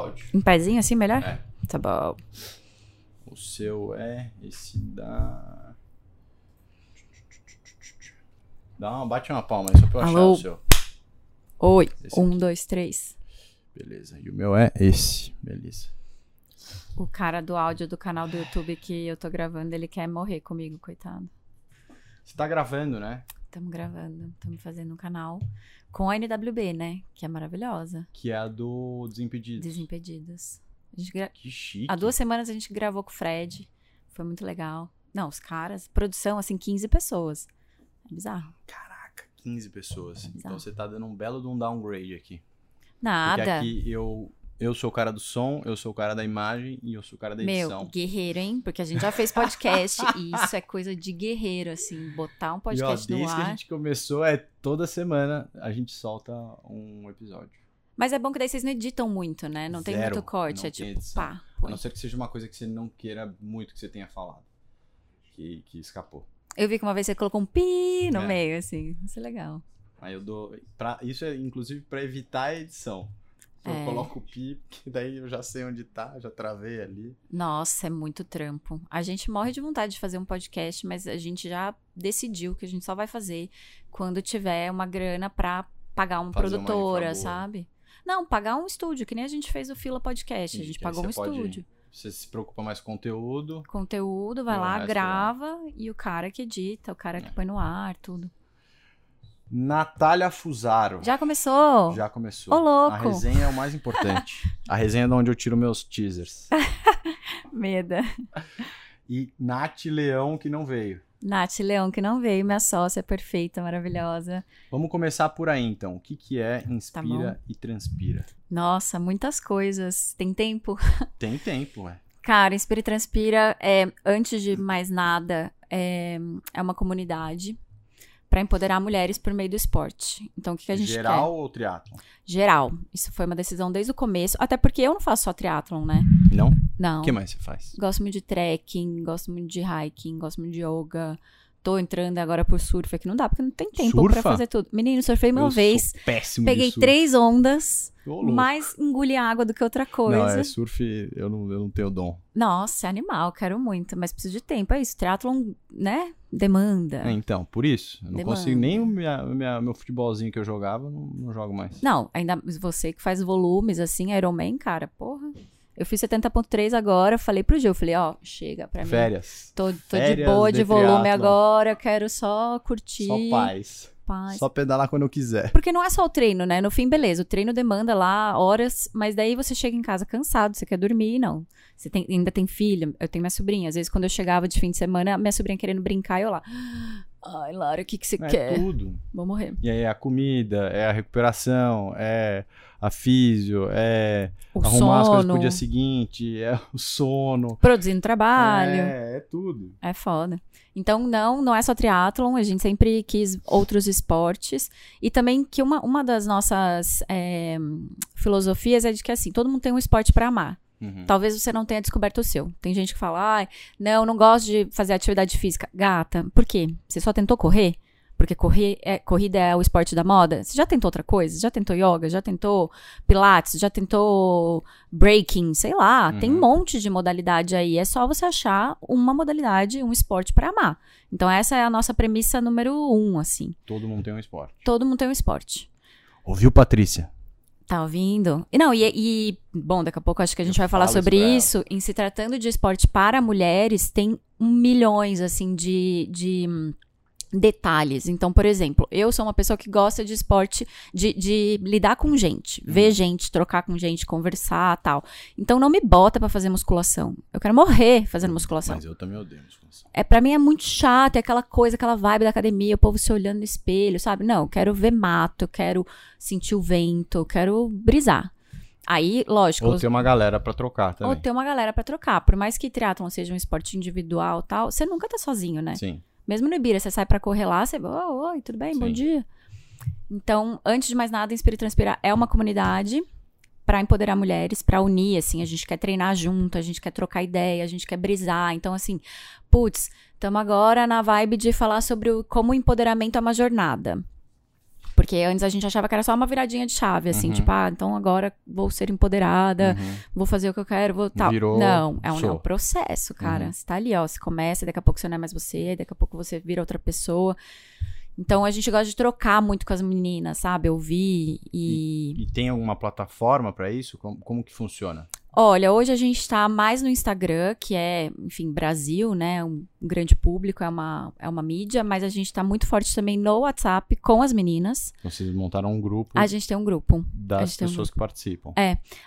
áudio. Em pezinho assim, melhor? É. Tá bom. O seu é esse da. Dá uma, bate uma palma aí, só pra eu achar Alô? o seu. Oi. Esse um, aqui. dois, três. Beleza. E o meu é esse. Beleza. O cara do áudio do canal do YouTube que eu tô gravando, ele quer morrer comigo, coitado. Você tá gravando, né? Estamos gravando, estamos fazendo um canal com a NWB, né? Que é maravilhosa. Que é a do Desimpedidos. Desimpedidos. Gra- Que chique. Há duas semanas a gente gravou com o Fred. Foi muito legal. Não, os caras, produção, assim, 15 pessoas. É bizarro. Caraca, 15 pessoas. Bizarro. Então você tá dando um belo de um downgrade aqui. Porque Nada. aqui eu, eu sou o cara do som, eu sou o cara da imagem e eu sou o cara da Meu, edição. guerreiro, hein? Porque a gente já fez podcast e isso é coisa de guerreiro, assim. Botar um E ó, podcast desde no que a ar. gente começou, é toda semana a gente solta um episódio. Mas é bom que daí vocês não editam muito, né? Não tem Zero, muito corte. é tem tipo, edição. pá. A põe. não ser que seja uma coisa que você não queira muito que você tenha falado. Que, que escapou. Eu vi que uma vez você colocou um pi no É. meio, assim. Isso é legal. Aí eu dou. Pra, isso é inclusive pra evitar a edição. Eu É. coloco o pi, que daí eu já sei onde tá, já travei ali. Nossa, é muito trampo. A gente morre de vontade de fazer um podcast, mas a gente já decidiu que a gente só vai fazer quando tiver uma grana pra pagar uma Fazer uma produtora, boa. sabe? Não, pagar um estúdio, que nem a gente fez o Fila Podcast. A gente pagou um pode- estúdio. Você se preocupa mais com conteúdo. Conteúdo, vai lá, resto grava e o cara que edita, o cara que É. põe no ar, tudo. Natália Fusaro. Já começou? Já começou. Ô, louco. A resenha é o mais importante. a resenha é de onde eu tiro meus teasers. Meda. E Nath Leão, que não veio. Nath Leão, que não veio, minha sócia perfeita, maravilhosa. Vamos começar por aí, então. O que, que é Tá Inspira e Transpira? Nossa, muitas coisas. Tem tempo? Tem tempo, ué. Cara, Inspira e Transpira, é, antes de mais nada, é, é uma comunidade para empoderar mulheres por meio do esporte. Então, o que, que a gente Geral quer? ou triatlo? Geral. Isso foi uma decisão desde o começo, até porque eu não faço só triatlon, né? Não? Não. O que mais você faz? Gosto muito de trekking, gosto muito de hiking, gosto muito de yoga. Tô entrando agora por surf aqui. Não dá, porque não tem tempo pra Surfa? fazer tudo. Menino, surfei uma Eu vez. Péssimo Peguei três ondas, louco. mais engoli água do que outra Não, coisa. é surf, eu não, eu não tenho dom. Nossa, é animal, quero muito, mas preciso de tempo. É isso, triatlon, né? Demanda. É, então, por isso. Eu não Demanda. consigo nem o minha, minha- meu futebolzinho que eu jogava, não, não jogo mais. Não, ainda você que faz volumes assim, Ironman, cara, porra. Eu fiz 70.3 agora, falei pro Gil, falei, ó, chega pra mim. Férias. Tô, tô de Férias boa de, de volume triatlon. agora, quero só curtir. Só paz. paz. Só pedalar quando eu quiser. Porque não é só o treino, né? No fim, beleza, o treino demanda lá horas, mas daí você chega em casa cansado, você quer dormir, não. Você tem- ainda tem filha, eu tenho minha sobrinha. Às vezes, quando eu chegava de fim de semana, minha sobrinha querendo brincar, eu lá. Ai, Lara, o que, que você É quer? tudo. Vou morrer. E aí a comida, é a recuperação, é a físio, é O arrumar as coisas sono, pro dia seguinte, é o sono. produzindo trabalho. É, é tudo. É foda. Então, não, não é só triatlon, a gente sempre quis outros esportes. E também que uma, uma das nossas é, filosofias é de que, assim, todo mundo tem um esporte pra amar. Uhum. Talvez você não tenha descoberto o seu. Tem gente que fala, ai, não, não gosto de fazer atividade física. Gata, por quê? Você só tentou correr? Porque correr é, corrida é o esporte da moda? Você já tentou outra coisa? Já tentou yoga? Já tentou pilates? Já tentou breaking? Sei lá, tem um Uhum. monte de modalidade aí. É só você achar uma modalidade, um esporte pra amar. Então essa é a nossa premissa número um, assim. Todo mundo tem um esporte. Todo mundo tem um esporte. Ouviu, Patrícia? Tá ouvindo? E não, e, e, bom, daqui a pouco acho que a gente Eu vai falar isso sobre ela. isso. Em se tratando de esporte para mulheres, tem milhões, assim, de, de detalhes. Então, por exemplo, eu sou uma pessoa que gosta de esporte, de, de lidar com gente, Uhum. ver gente, trocar com gente, conversar tal. Então, não me bota pra fazer musculação. Eu quero morrer fazendo musculação. Mas eu também odeio musculação. É, pra mim é muito chato, é aquela coisa, aquela vibe da academia, o povo se olhando no espelho, sabe? Não, eu quero ver mato, eu quero sentir o vento, eu quero brisar. Aí, lógico, Ou ter uma galera pra trocar ou também. ter uma galera pra trocar. Por mais que triatlon seja um esporte individual e tal, você nunca tá sozinho, né? Sim. Mesmo no Ibira, você sai pra correr lá, você, oi, oi, tudo bem? Bom Sim. dia. Então, antes de mais nada, Inspira e Transpirar é uma comunidade pra empoderar mulheres, pra unir, assim, a gente quer treinar junto, a gente quer trocar ideia, a gente quer brisar. Então, assim, putz, estamos agora na vibe de falar sobre o- como o empoderamento é uma jornada. Porque antes a gente achava que era só uma viradinha de chave, assim, Uhum. tipo, ah, então agora vou ser empoderada, Uhum. vou fazer o que eu quero, vou tal. Virou, não, é um, é um processo, cara. Uhum. Você tá ali, ó, você começa, daqui a pouco você não é mais você, daqui a pouco você vira outra pessoa. Então a gente gosta de trocar muito com as meninas, sabe? Ouvir e. E tem alguma plataforma pra isso? Como, como que funciona? Olha, hoje a gente tá mais no Instagram, que é, enfim, Brasil, né? Um grande público, é uma, é uma mídia, mas a gente tá muito forte também no WhatsApp com as meninas. Então, Vocês montaram um grupo A gente tem um grupo. das tem um pessoas que participam.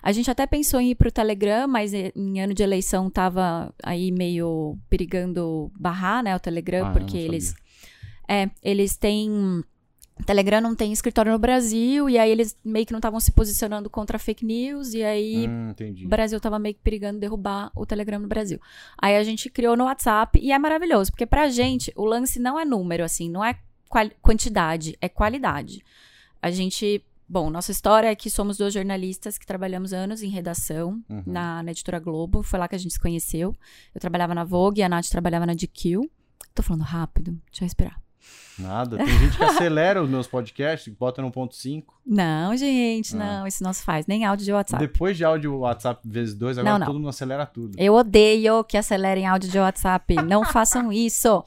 A gente até pensou em ir pro Telegram, mas eh, em ano de eleição tava aí meio perigando barrar, né, o Telegram, Ah, porque eles é, eles têm o Telegram não tem escritório no Brasil e aí eles meio que não estavam se posicionando contra fake news e aí Hum, o Brasil tava meio que perigando derrubar o Telegram no Brasil. Aí a gente criou no WhatsApp e é maravilhoso, porque pra gente o lance não é número, assim, não é quantidade, é qualidade. A gente. Bom, nossa história é que somos dois jornalistas que trabalhamos anos em redação Uhum. na, na editora Globo. Foi lá que a gente se conheceu. Eu trabalhava na Vogue, a Nath trabalhava na GQ. Tô falando rápido, deixa eu respirar. Nada. Tem gente que acelera os meus podcasts, bota no ponto 5. Não, gente, Ah. não, isso não se faz, nem áudio de WhatsApp. Depois de áudio WhatsApp vezes 2, agora Não, não. todo mundo acelera tudo. Eu odeio que acelerem áudio de WhatsApp. Não façam isso.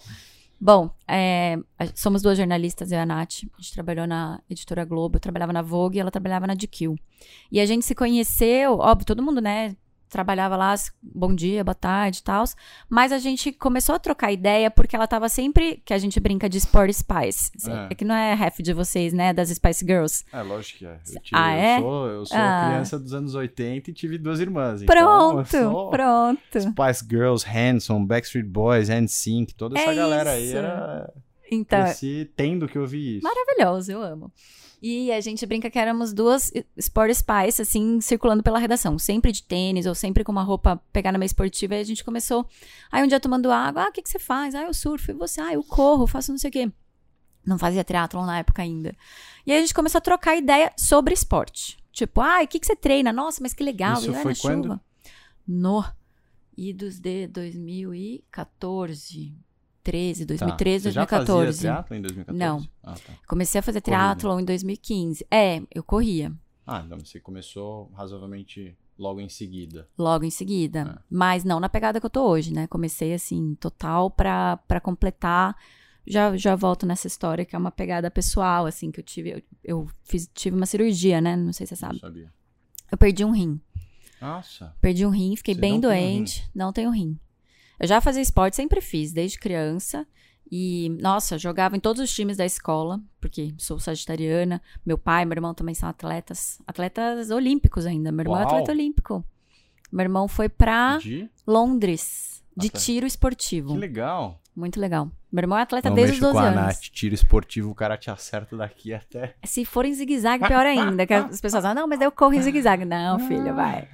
Bom, é, somos duas jornalistas, eu e a Nath. A gente trabalhou na editora Globo, eu trabalhava na Vogue e ela trabalhava na GQ. E a gente se conheceu, óbvio, todo mundo, né? Trabalhava lá, bom dia, boa tarde e tal. Mas a gente começou a trocar ideia porque ela tava sempre. Que a gente brinca de Sport Spice. É. É que não é ref de vocês, né? Das Spice Girls. É, lógico que é. Eu, tive- Ah, eu é? sou, eu sou Ah. criança dos anos 80 e tive duas irmãs. então Pronto, eu sou pronto. Spice Girls, Hanson, Backstreet Boys, NSYNC, toda essa É galera aí isso. era... Então, Cresci tendo que ouvir isso. Maravilhoso, eu amo. E a gente brinca que éramos duas Sport Spice, assim, circulando pela redação. Sempre de tênis, ou sempre com uma roupa pegada meio esportiva. E a gente começou. Aí um dia tomando água, ah, o que, que você faz? Ah, eu surfo. E você? Ah, eu corro, faço não sei o quê. Não fazia triatlon na época ainda. E aí a gente começou a trocar ideia sobre esporte. Tipo, ah, o que, que você treina? Nossa, mas que legal. Isso e foi na quando? chuva. No idos de 2014. 13, 2013, Tá. Você já 2014. fazia teatro em 2014? Não. Ah, tá. Comecei a fazer Corrida. triatlon em 2015. É, eu corria Ah, então você começou razoavelmente logo em seguida. logo em seguida. É. Mas não na pegada que eu tô hoje, né? Comecei assim, total pra, pra completar. Já, já volto nessa história, que é uma pegada pessoal, assim, que eu tive. Eu, eu fiz, tive uma cirurgia, né? Não sei se você sabe. sabia. Eu perdi um rim. Nossa. Perdi um rim, fiquei Você bem não tem um doente. não tenho rim. Eu já fazia esporte, sempre fiz, desde criança. E, nossa, jogava em todos os times da escola, porque sou sagitariana. Meu pai e meu irmão também são atletas. Atletas olímpicos ainda. Meu irmão é Uau. atleta olímpico. Meu irmão foi pra De? Londres, de Atleta. tiro esportivo. Que legal. Muito legal. Meu irmão é atleta Não desde os mexo 12 com a anos. Nath, tiro esportivo, o cara te acerta daqui até... Se for em zigue-zague, pior ainda. Que as pessoas falam, não, mas daí eu corro em zigue-zague. Não, filha, vai.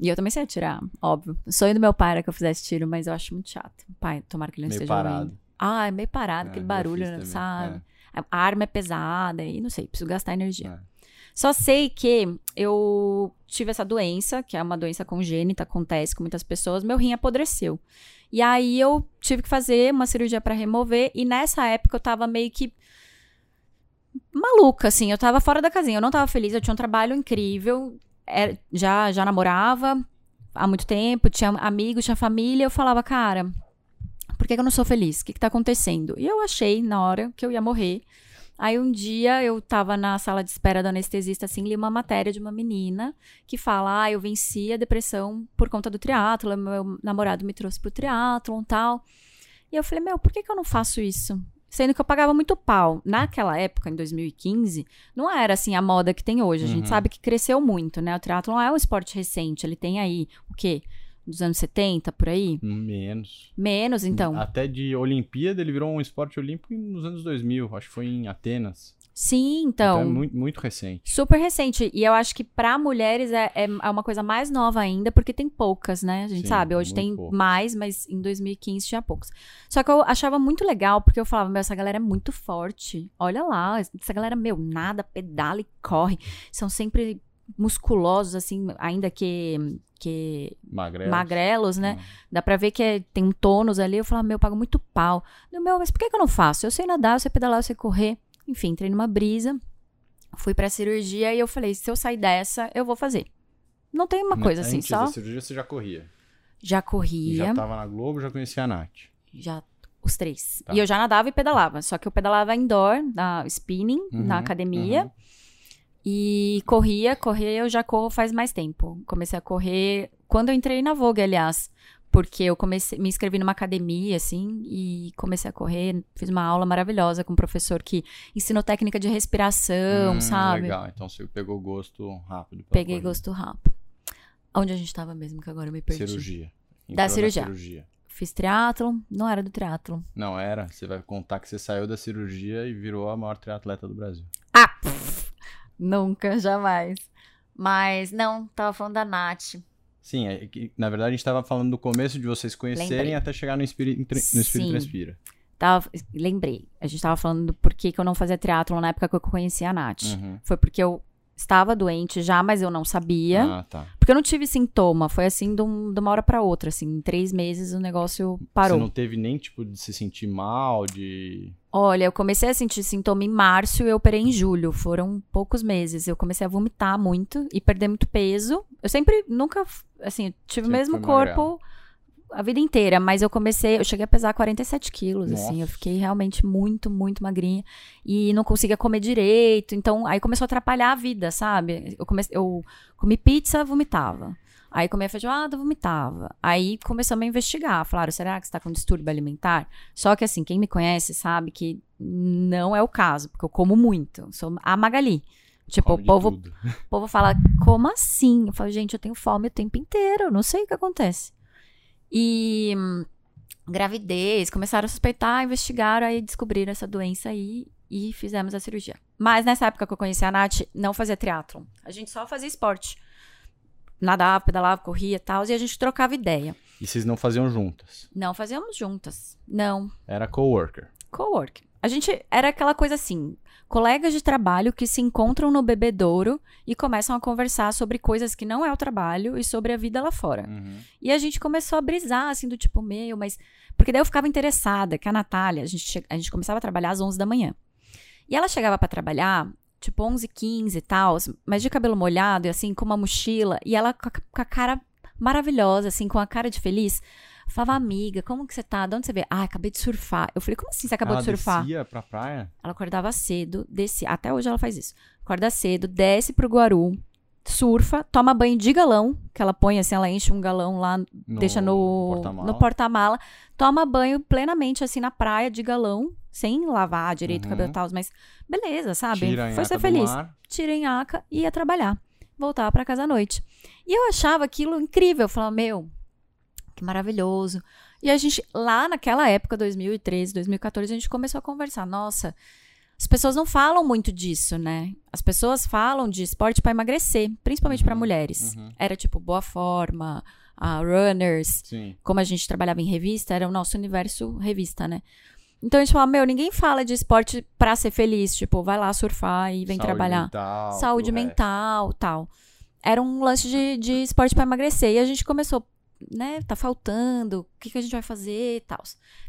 E eu também sei atirar, óbvio. O sonho do meu pai era que eu fizesse tiro, mas eu acho muito chato. Pai, tomara que ele não Meio esteja parado. ouvindo. Ah, é meio parado, É, aquele barulho, sabe? A arma é pesada e não sei, preciso gastar energia. É. Só sei que eu tive essa doença, que é uma doença congênita, acontece com muitas pessoas, meu rim apodreceu. E aí eu tive que fazer uma cirurgia pra remover, e nessa época eu tava meio que maluca, assim, eu tava fora da casinha, eu não tava feliz, eu tinha um trabalho incrível, era- já, já namorava há muito tempo, tinha amigos, tinha família, eu falava, cara, por que, que eu não sou feliz? O que, que tá acontecendo? E eu achei, na hora, que eu ia morrer. Aí um dia eu tava na sala de espera do anestesista, assim, li uma matéria de uma menina que fala: Ah, eu venci a depressão por conta do triatlo, meu namorado me trouxe pro triatlon e tal. E eu falei, meu, por que, que eu não faço isso? Sendo que eu pagava muito pau. Naquela época, em 2015, não era assim a moda que tem hoje. A Uhum. gente sabe que cresceu muito, né? O triatlon é um esporte recente. Ele tem aí, o quê? Dos anos 70, por aí? Menos. Menos, então. Até de Olimpíada, ele virou um esporte olímpico nos anos 2000. Acho que foi em Atenas. Sim, Então, então. é muito, muito recente. Super recente. E eu acho que pra mulheres é, é, é uma coisa mais nova ainda, porque tem poucas, né? A gente Sim, sabe, hoje tem poucas. mais, mas em 2015 tinha poucos. Só que eu achava muito legal, porque eu falava, meu, essa galera é muito forte. Olha lá, essa galera, meu, nada, pedala e corre. São sempre musculosos, assim, ainda que, que Magrelo. magrelos, né? Hum. Dá pra ver que é- tem um tônus ali. Eu falava, meu, eu pago muito pau. Eu, meu, mas por que, que eu não faço? Eu sei nadar, eu sei pedalar, eu sei correr. Enfim, entrei numa brisa. Fui pra cirurgia e eu falei, se eu sair dessa, eu vou fazer. Não tem uma coisa assim, Antes só da cirurgia você já corria. já E corria, já tava na Globo, já conhecia a Nath. já os três. Tá. E eu já nadava e pedalava, só que eu pedalava indoor, na spinning, na Uhum, academia. uhum. E corria, correr eu já corro faz mais tempo. Comecei a correr quando eu entrei na Vogue, aliás. Porque eu comecei, me inscrevi numa academia, assim, e comecei a correr. Fiz uma aula maravilhosa com um professor que ensinou técnica de respiração, Hum, sabe? Legal, então você pegou gosto rápido. Peguei corrida. gosto rápido. Onde a gente tava mesmo, que agora eu me perdi. Cirurgia. Da Entrou na cirurgia. cirurgia. Fiz triatlon, não era do triatlon. Não era, você vai contar que você saiu da cirurgia e virou a maior triatleta do Brasil. Ah! pff, nunca, jamais. Mas, não, tava falando da Nath. Sim, é que, na verdade a gente tava falando do começo de vocês conhecerem Lembrei. até chegar no Espírito, no espírito. Transpira. Tava, lembrei, a gente tava falando do porquê que eu não fazia triatlon na época que eu conheci a Nath. Uhum. Foi porque eu estava doente já, mas eu não sabia. Ah, tá. Porque eu não tive sintoma. Foi assim de, um- de uma hora pra outra. Assim, em três meses o negócio parou. Você não teve nem tipo de se sentir mal, de. Olha, eu comecei a sentir sintoma em março e eu operei em julho. Foram poucos meses. Eu comecei a vomitar muito e perder muito peso. Eu sempre, nunca, assim, tive o Sempre mesmo foi corpo a vida inteira, mas eu comecei, eu cheguei a pesar 47 quilos, assim. Eu Nossa. fiquei realmente muito, muito magrinha e não conseguia comer direito. Então, aí começou a atrapalhar a vida, sabe? Eu, comecei, eu comi pizza, vomitava. Aí comia feijoada, vomitava. Aí começamos a investigar. Falaram, será que você tá com distúrbio alimentar? Só que assim, quem me conhece sabe que não é o caso, porque eu como muito. Sou a Magali. Tipo, come o povo, o povo fala, como assim? Eu falo, gente, eu tenho fome o tempo inteiro, eu não sei o que acontece. E hum, gravidez, começaram a suspeitar, investigaram, aí descobriram essa doença aí e fizemos a cirurgia. Mas nessa época que eu conheci a Nath, não fazia triatlon. A gente só fazia esporte. Nadava, pedalava, corria e tal, e a gente trocava ideia. E vocês não faziam juntas. Não fazíamos juntas. Não. Era coworker. Cowork. A gente era aquela coisa assim, colegas de trabalho que se encontram no bebedouro e começam a conversar sobre coisas que não é o trabalho e sobre a vida lá fora. Uhum. E a gente começou a brisar, assim, do tipo, meu, mas. Porque daí eu ficava interessada, que a Natália, a gente, che- a gente começava a trabalhar às 11 da manhã. E ela chegava pra trabalhar, tipo, 11, 15 e tal, mas de cabelo molhado e assim, com uma mochila, e ela com a, com a cara maravilhosa, assim, com a cara de feliz. Falava, amiga, como que você tá? De onde você veio? Ah, acabei de surfar. Eu falei, como assim você acabou Ela de surfar? descia pra praia? Ela acordava cedo, descia. Até hoje ela faz isso. Acorda cedo, desce pro Guaru, surfa, toma banho de galão, que ela põe assim, ela enche um galão lá, deixa no porta-mala. no porta-mala, toma banho plenamente assim na praia de galão, sem lavar direito o Uhum. cabelo e tal, mas beleza, sabe? Tira Foi ser feliz. Tira a nhaca e ia trabalhar. Voltava pra casa à noite. E eu achava aquilo incrível. Eu falava, meu, que maravilhoso. E a gente, lá naquela época, 2013, 2014, a gente começou a conversar. Nossa, as pessoas não falam muito disso, né? As pessoas falam de esporte pra emagrecer, principalmente pra Uhum, mulheres. uhum. Era tipo boa forma, a runners. Sim. Como a gente trabalhava em revista, era o nosso universo revista, né? Então a gente falava, meu, ninguém fala de esporte pra ser feliz. Tipo, vai lá surfar e vem Saúde trabalhar mental, saúde resto. mental, tal. Era um lance de, de esporte para emagrecer. E a gente começou, né? Tá faltando, o que, que a gente vai fazer e tal.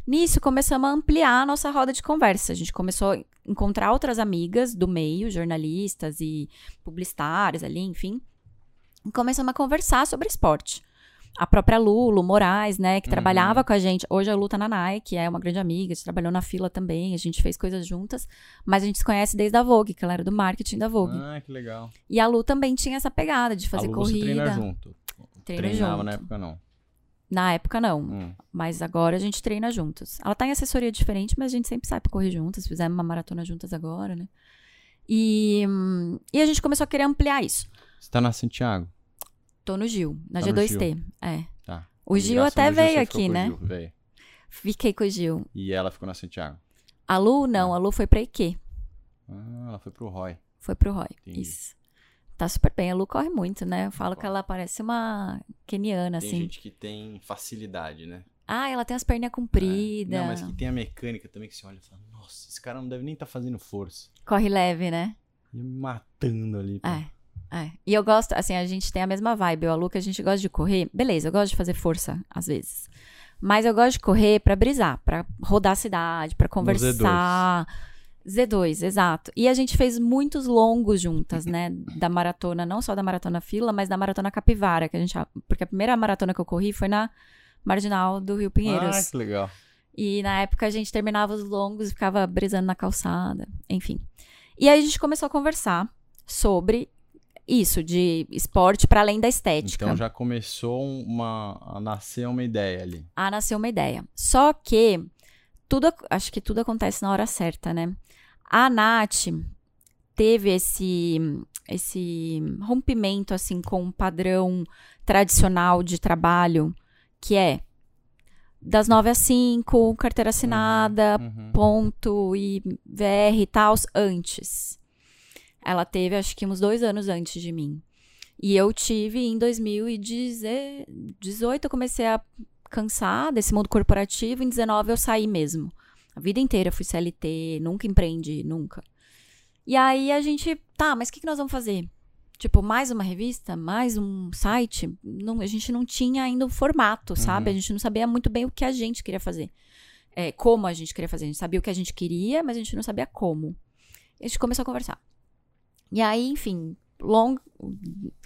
Nisso, começamos a ampliar a nossa roda de conversa. A gente começou a encontrar outras amigas do meio, jornalistas e publicitárias ali, enfim. E começamos a conversar sobre esporte. A própria Lulu Moraes, né, que Uhum. trabalhava com a gente. Hoje a Lu tá na Nike, é uma grande amiga, a gente trabalhou na fila também, a gente fez coisas juntas. Mas a gente se conhece desde a Vogue, que ela era do marketing da Vogue. Ah, que legal. E a Lu também tinha essa pegada de fazer a Lu corrida. Você treina junto. Treina Treinava junto. na época, não. Na época, não. Hum. Mas agora a gente treina juntos. Ela tá em assessoria diferente, mas a gente sempre sai pra correr juntas. Fizemos uma maratona juntas agora, né? E, e a gente começou a querer ampliar isso. Você tá na Santiago? Tô no Gil, na Tá no G2T. É. Tá. O Gil até Gil, veio aqui, né? Gil, veio. Fiquei com o Gil. E ela ficou na Santiago. A Lu, não. A Lu foi pra IQ. Ah, ela foi pro Roy. Foi pro Roy. Entendi. Isso. Tá super bem. A Lu corre muito, né? Eu falo que ela parece uma keniana, Tem assim. gente que tem facilidade, né? Ah, ela tem as perninhas compridas. Não, mas que tem a mecânica também que você olha e fala, nossa, esse cara não deve nem estar fazendo força. Corre leve, né? Ia me matando ali. É. É. E eu gosto, assim, a gente tem a mesma vibe. Eu e a Lu, que a gente gosta de correr. Beleza, eu gosto de fazer força, às vezes. Mas eu gosto de correr pra brisar, pra rodar a cidade, pra conversar. Z2, exato. E a gente fez muitos longos juntas, né? Da maratona, não só da maratona fila, mas da maratona capivara, que a gente. Porque a primeira maratona que eu corri foi na marginal do Rio Pinheiros. Ah, que legal. E na época a gente terminava os longos e ficava brisando na calçada, enfim. E aí a gente começou a conversar sobre isso, de esporte para além da estética. Então já começou uma, a nascer uma ideia ali. A nascer uma ideia. Só que tudo, acho que tudo acontece na hora certa, né? A Nath teve esse esse rompimento assim com um padrão tradicional de trabalho que é das 9 às 5, carteira assinada, Uhum, uhum. ponto e VR e tal, antes. Ela teve, acho que uns dois anos antes de mim. E eu tive em 2018, eu comecei a cansar desse mundo corporativo. Em 19 eu saí mesmo. A vida inteira fui CLT, nunca empreendi, nunca. E aí a gente, tá, mas o que, que nós vamos fazer? Tipo, mais uma revista? Mais um site? Não, a gente não tinha ainda o formato, sabe? A gente não sabia muito bem o que a gente queria fazer. É, como a gente queria fazer. A gente sabia o que a gente queria, mas a gente não sabia como. E a gente começou a conversar. E aí, enfim, long,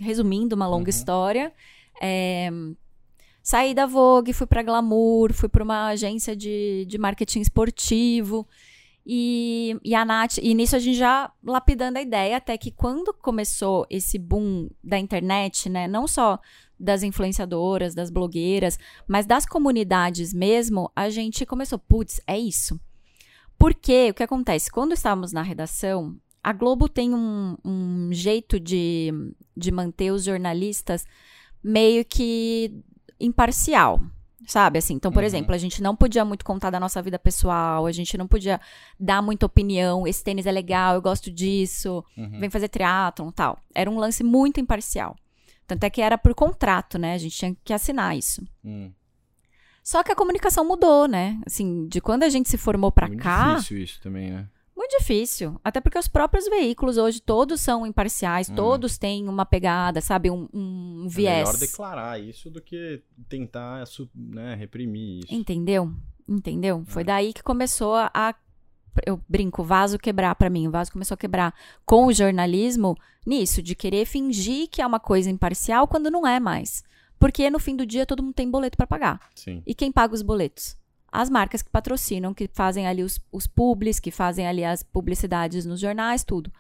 resumindo uma longa Uhum. história, é, saí da Vogue, fui pra Glamour, fui pra uma agência de, de marketing esportivo. E, e a Nath, e nisso a gente já lapidando a ideia, até que quando começou esse boom da internet, né, não só das influenciadoras, das blogueiras, mas das comunidades mesmo, a gente começou, putz, é isso. Porque o que acontece? Quando estávamos na redação, a Globo tem um, um jeito de, de manter os jornalistas meio que imparcial. Sabe, assim, então, por Uhum. exemplo, a gente não podia muito contar da nossa vida pessoal, a gente não podia dar muita opinião, esse tênis é legal, eu gosto disso, Uhum. vem fazer triatlon tal. Era um lance muito imparcial. Tanto é que era por contrato, né? A gente tinha que assinar isso. Hum. Só que a comunicação mudou, né? Assim, de quando a gente se formou pra Muito cá, difícil isso também, né? Muito difícil. Até porque os próprios veículos hoje, todos são imparciais, Hum. todos têm uma pegada, sabe? Um, um É viés. melhor declarar isso do que tentar né, reprimir isso. Entendeu? Entendeu? Foi É. daí que começou a, eu brinco, o vaso quebrar pra mim. O vaso começou a quebrar com o jornalismo nisso, de querer fingir que é uma coisa imparcial quando não é mais. Porque no fim do dia todo mundo tem boleto pra pagar. Sim. E quem paga os boletos? As marcas que patrocinam, que fazem ali os, os publis, que fazem ali as publicidades nos jornais, tudo.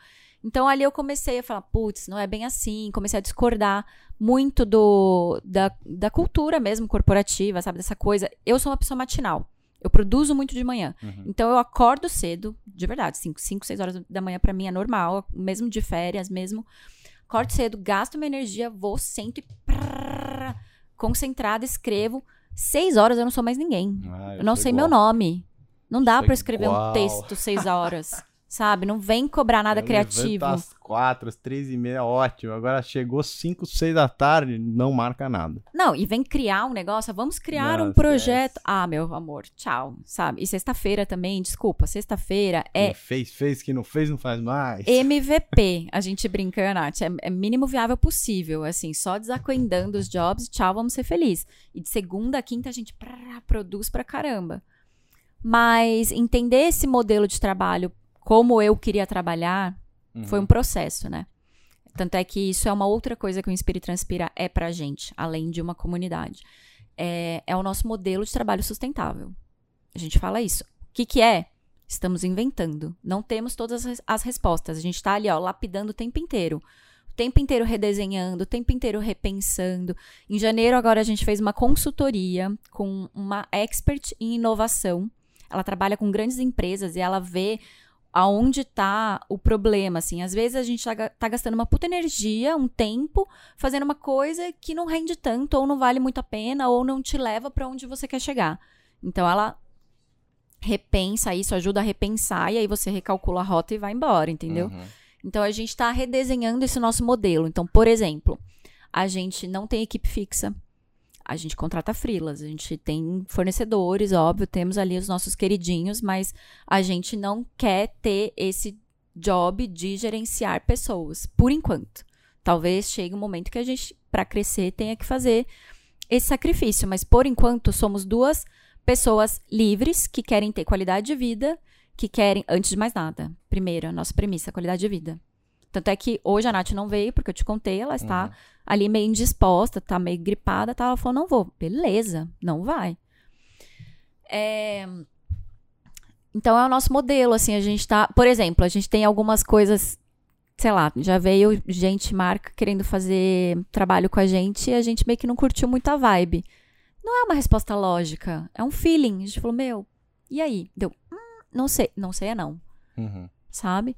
Então ali eu comecei a falar, putz, não é bem assim. Comecei a discordar muito do, da, da cultura mesmo corporativa, sabe? Dessa coisa. Eu sou uma pessoa matinal. Eu produzo muito de manhã. Uhum. Então eu acordo cedo, de verdade, 5, 5 6 horas da manhã pra mim é normal, mesmo de férias, mesmo. Acordo cedo, gasto minha energia, vou, sento e prrr, concentrada, escrevo. Seis horas eu não sou mais ninguém. Ah, Eu não sou sei meu nome. Não dá Sou pra escrever um texto seis horas, sabe? Não vem cobrar nada criativo. às quatro, às três e meia, ótimo. Agora chegou cinco, seis da tarde, não marca nada. Não, e vem criar um negócio, vamos criar Não, um projeto. esquece. Ah, meu amor, tchau, sabe? E sexta-feira também, desculpa, sexta-feira é Quem fez, fez. Quem não fez, não faz mais. MVP, a gente brinca, Nath, é, é mínimo viável possível, assim, só desacoendando os jobs, tchau, vamos ser felizes. E de segunda a quinta a gente produz pra caramba. Mas entender esse modelo de trabalho, como eu queria trabalhar, Uhum. foi um processo, né? Tanto é que isso é uma outra coisa que o Inspire Transpira é pra gente, além de uma comunidade. É, é o nosso modelo de trabalho sustentável. A gente fala isso. O que, que é? Estamos inventando. Não temos todas as, as respostas. A gente tá ali, ó, lapidando o tempo inteiro. O tempo inteiro redesenhando, o tempo inteiro repensando. Em janeiro, agora, a gente fez uma consultoria com uma expert em inovação. Ela trabalha com grandes empresas e ela vê aonde está o problema, assim. Às vezes a gente tá, ga- tá gastando uma puta energia, um tempo, fazendo uma coisa que não rende tanto, ou não vale muito a pena, ou não te leva para onde você quer chegar. Então ela repensa isso, ajuda a repensar, e aí você recalcula a rota e vai embora, entendeu? Uhum. Então a gente está redesenhando esse nosso modelo. Então, por exemplo, a gente não tem equipe fixa. A gente contrata frilas, a gente tem fornecedores, óbvio, temos ali os nossos queridinhos, mas a gente não quer ter esse job de gerenciar pessoas, por enquanto. Talvez chegue um momento que a gente, para crescer, tenha que fazer esse sacrifício, mas por enquanto somos duas pessoas livres que querem ter qualidade de vida que querem, antes de mais nada, primeiro, a nossa premissa, qualidade de vida. Tanto é que hoje a Nath não veio, porque eu te contei, ela está Uhum. ali meio indisposta, tá meio gripada, tá? Ela falou, não vou. Beleza, não vai. É, Então é o nosso modelo, assim, a gente tá. Por exemplo, a gente tem algumas coisas, sei lá, já veio gente, marca, querendo fazer trabalho com a gente e a gente meio que não curtiu muito a vibe. Não é uma resposta lógica, é um feeling. A gente falou, meu, e aí? Deu, hum, não sei, não sei é não Uhum. sabe?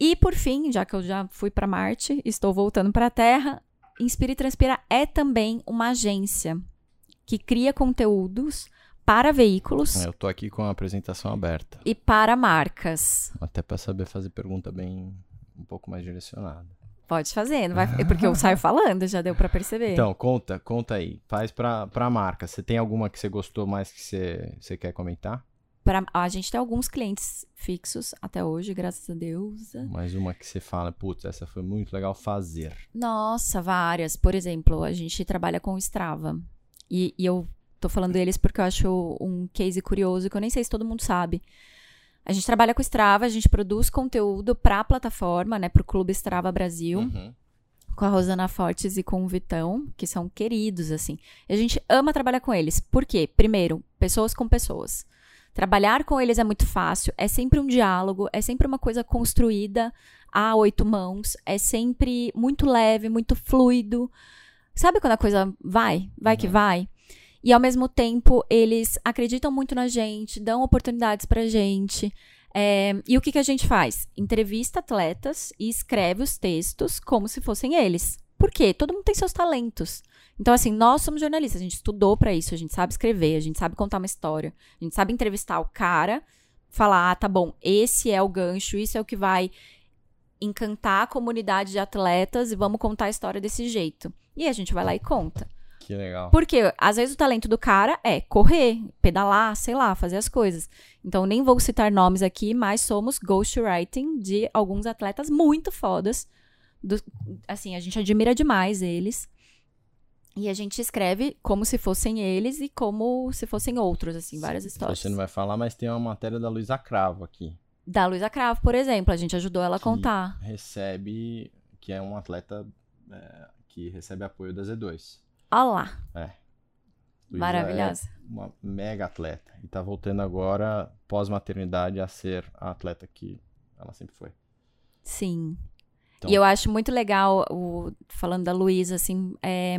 E por fim, já que eu já fui para Marte, estou voltando para a Terra, Inspira e Transpira é também uma agência que cria conteúdos para veículos É, Eu tô aqui com a apresentação aberta. e para marcas. Até pra saber fazer pergunta bem um pouco mais direcionada. Pode fazer, não vai, porque eu saio falando, já deu para perceber. Então, conta, conta aí. Faz pra, pra marca. Você tem alguma que você gostou mais que você, você quer comentar? Pra- a gente tem alguns clientes fixos até hoje, graças a Deus. Mais uma que você fala, putz, essa foi muito legal fazer. Nossa, várias. Por exemplo, a gente trabalha com o Strava. E, e eu tô falando deles porque eu acho um case curioso que eu nem sei se todo mundo sabe. A gente trabalha com o Strava, a gente produz conteúdo pra plataforma, né, pro Clube Strava Brasil, Uhum. com a Rosana Fortes e com o Vitão, que são queridos, assim. E a gente ama trabalhar com eles. Por quê? Primeiro, pessoas com pessoas. Trabalhar com eles é muito fácil, é sempre um diálogo, é sempre uma coisa construída a oito mãos, é sempre muito leve, muito fluido. Sabe quando a coisa vai? Vai que Uhum. vai? E ao mesmo tempo, eles acreditam muito na gente, dão oportunidades pra gente. É, e o que, que a gente faz? Entrevista atletas e escreve os textos como se fossem eles. Por quê? Todo mundo tem seus talentos. Então, assim, nós somos jornalistas, a gente estudou pra isso, a gente sabe escrever, a gente sabe contar uma história, a gente sabe entrevistar o cara, falar, ah, tá bom, esse é o gancho, isso é o que vai encantar a comunidade de atletas e vamos contar a história desse jeito. E a gente vai lá e conta. Que legal. Porque às vezes o talento do cara é correr, pedalar, sei lá, fazer as coisas. Então nem vou citar nomes aqui, mas somos ghostwriting de alguns atletas muito fodas. Do- assim, a gente admira demais eles. E a gente escreve como se fossem eles e como se fossem outros, assim, várias histórias. Você não vai falar, mas tem uma matéria da Luísa Cravo aqui. Da Luísa Cravo, por exemplo, a gente ajudou ela a contar. Recebe, que é um atleta é, que recebe apoio da Z2. Olha lá, Luísa maravilhosa. É uma mega atleta. E tá voltando agora, pós-maternidade, a ser a atleta que ela sempre foi. Sim. Então- E eu acho muito legal, o, falando da Luísa, assim, é,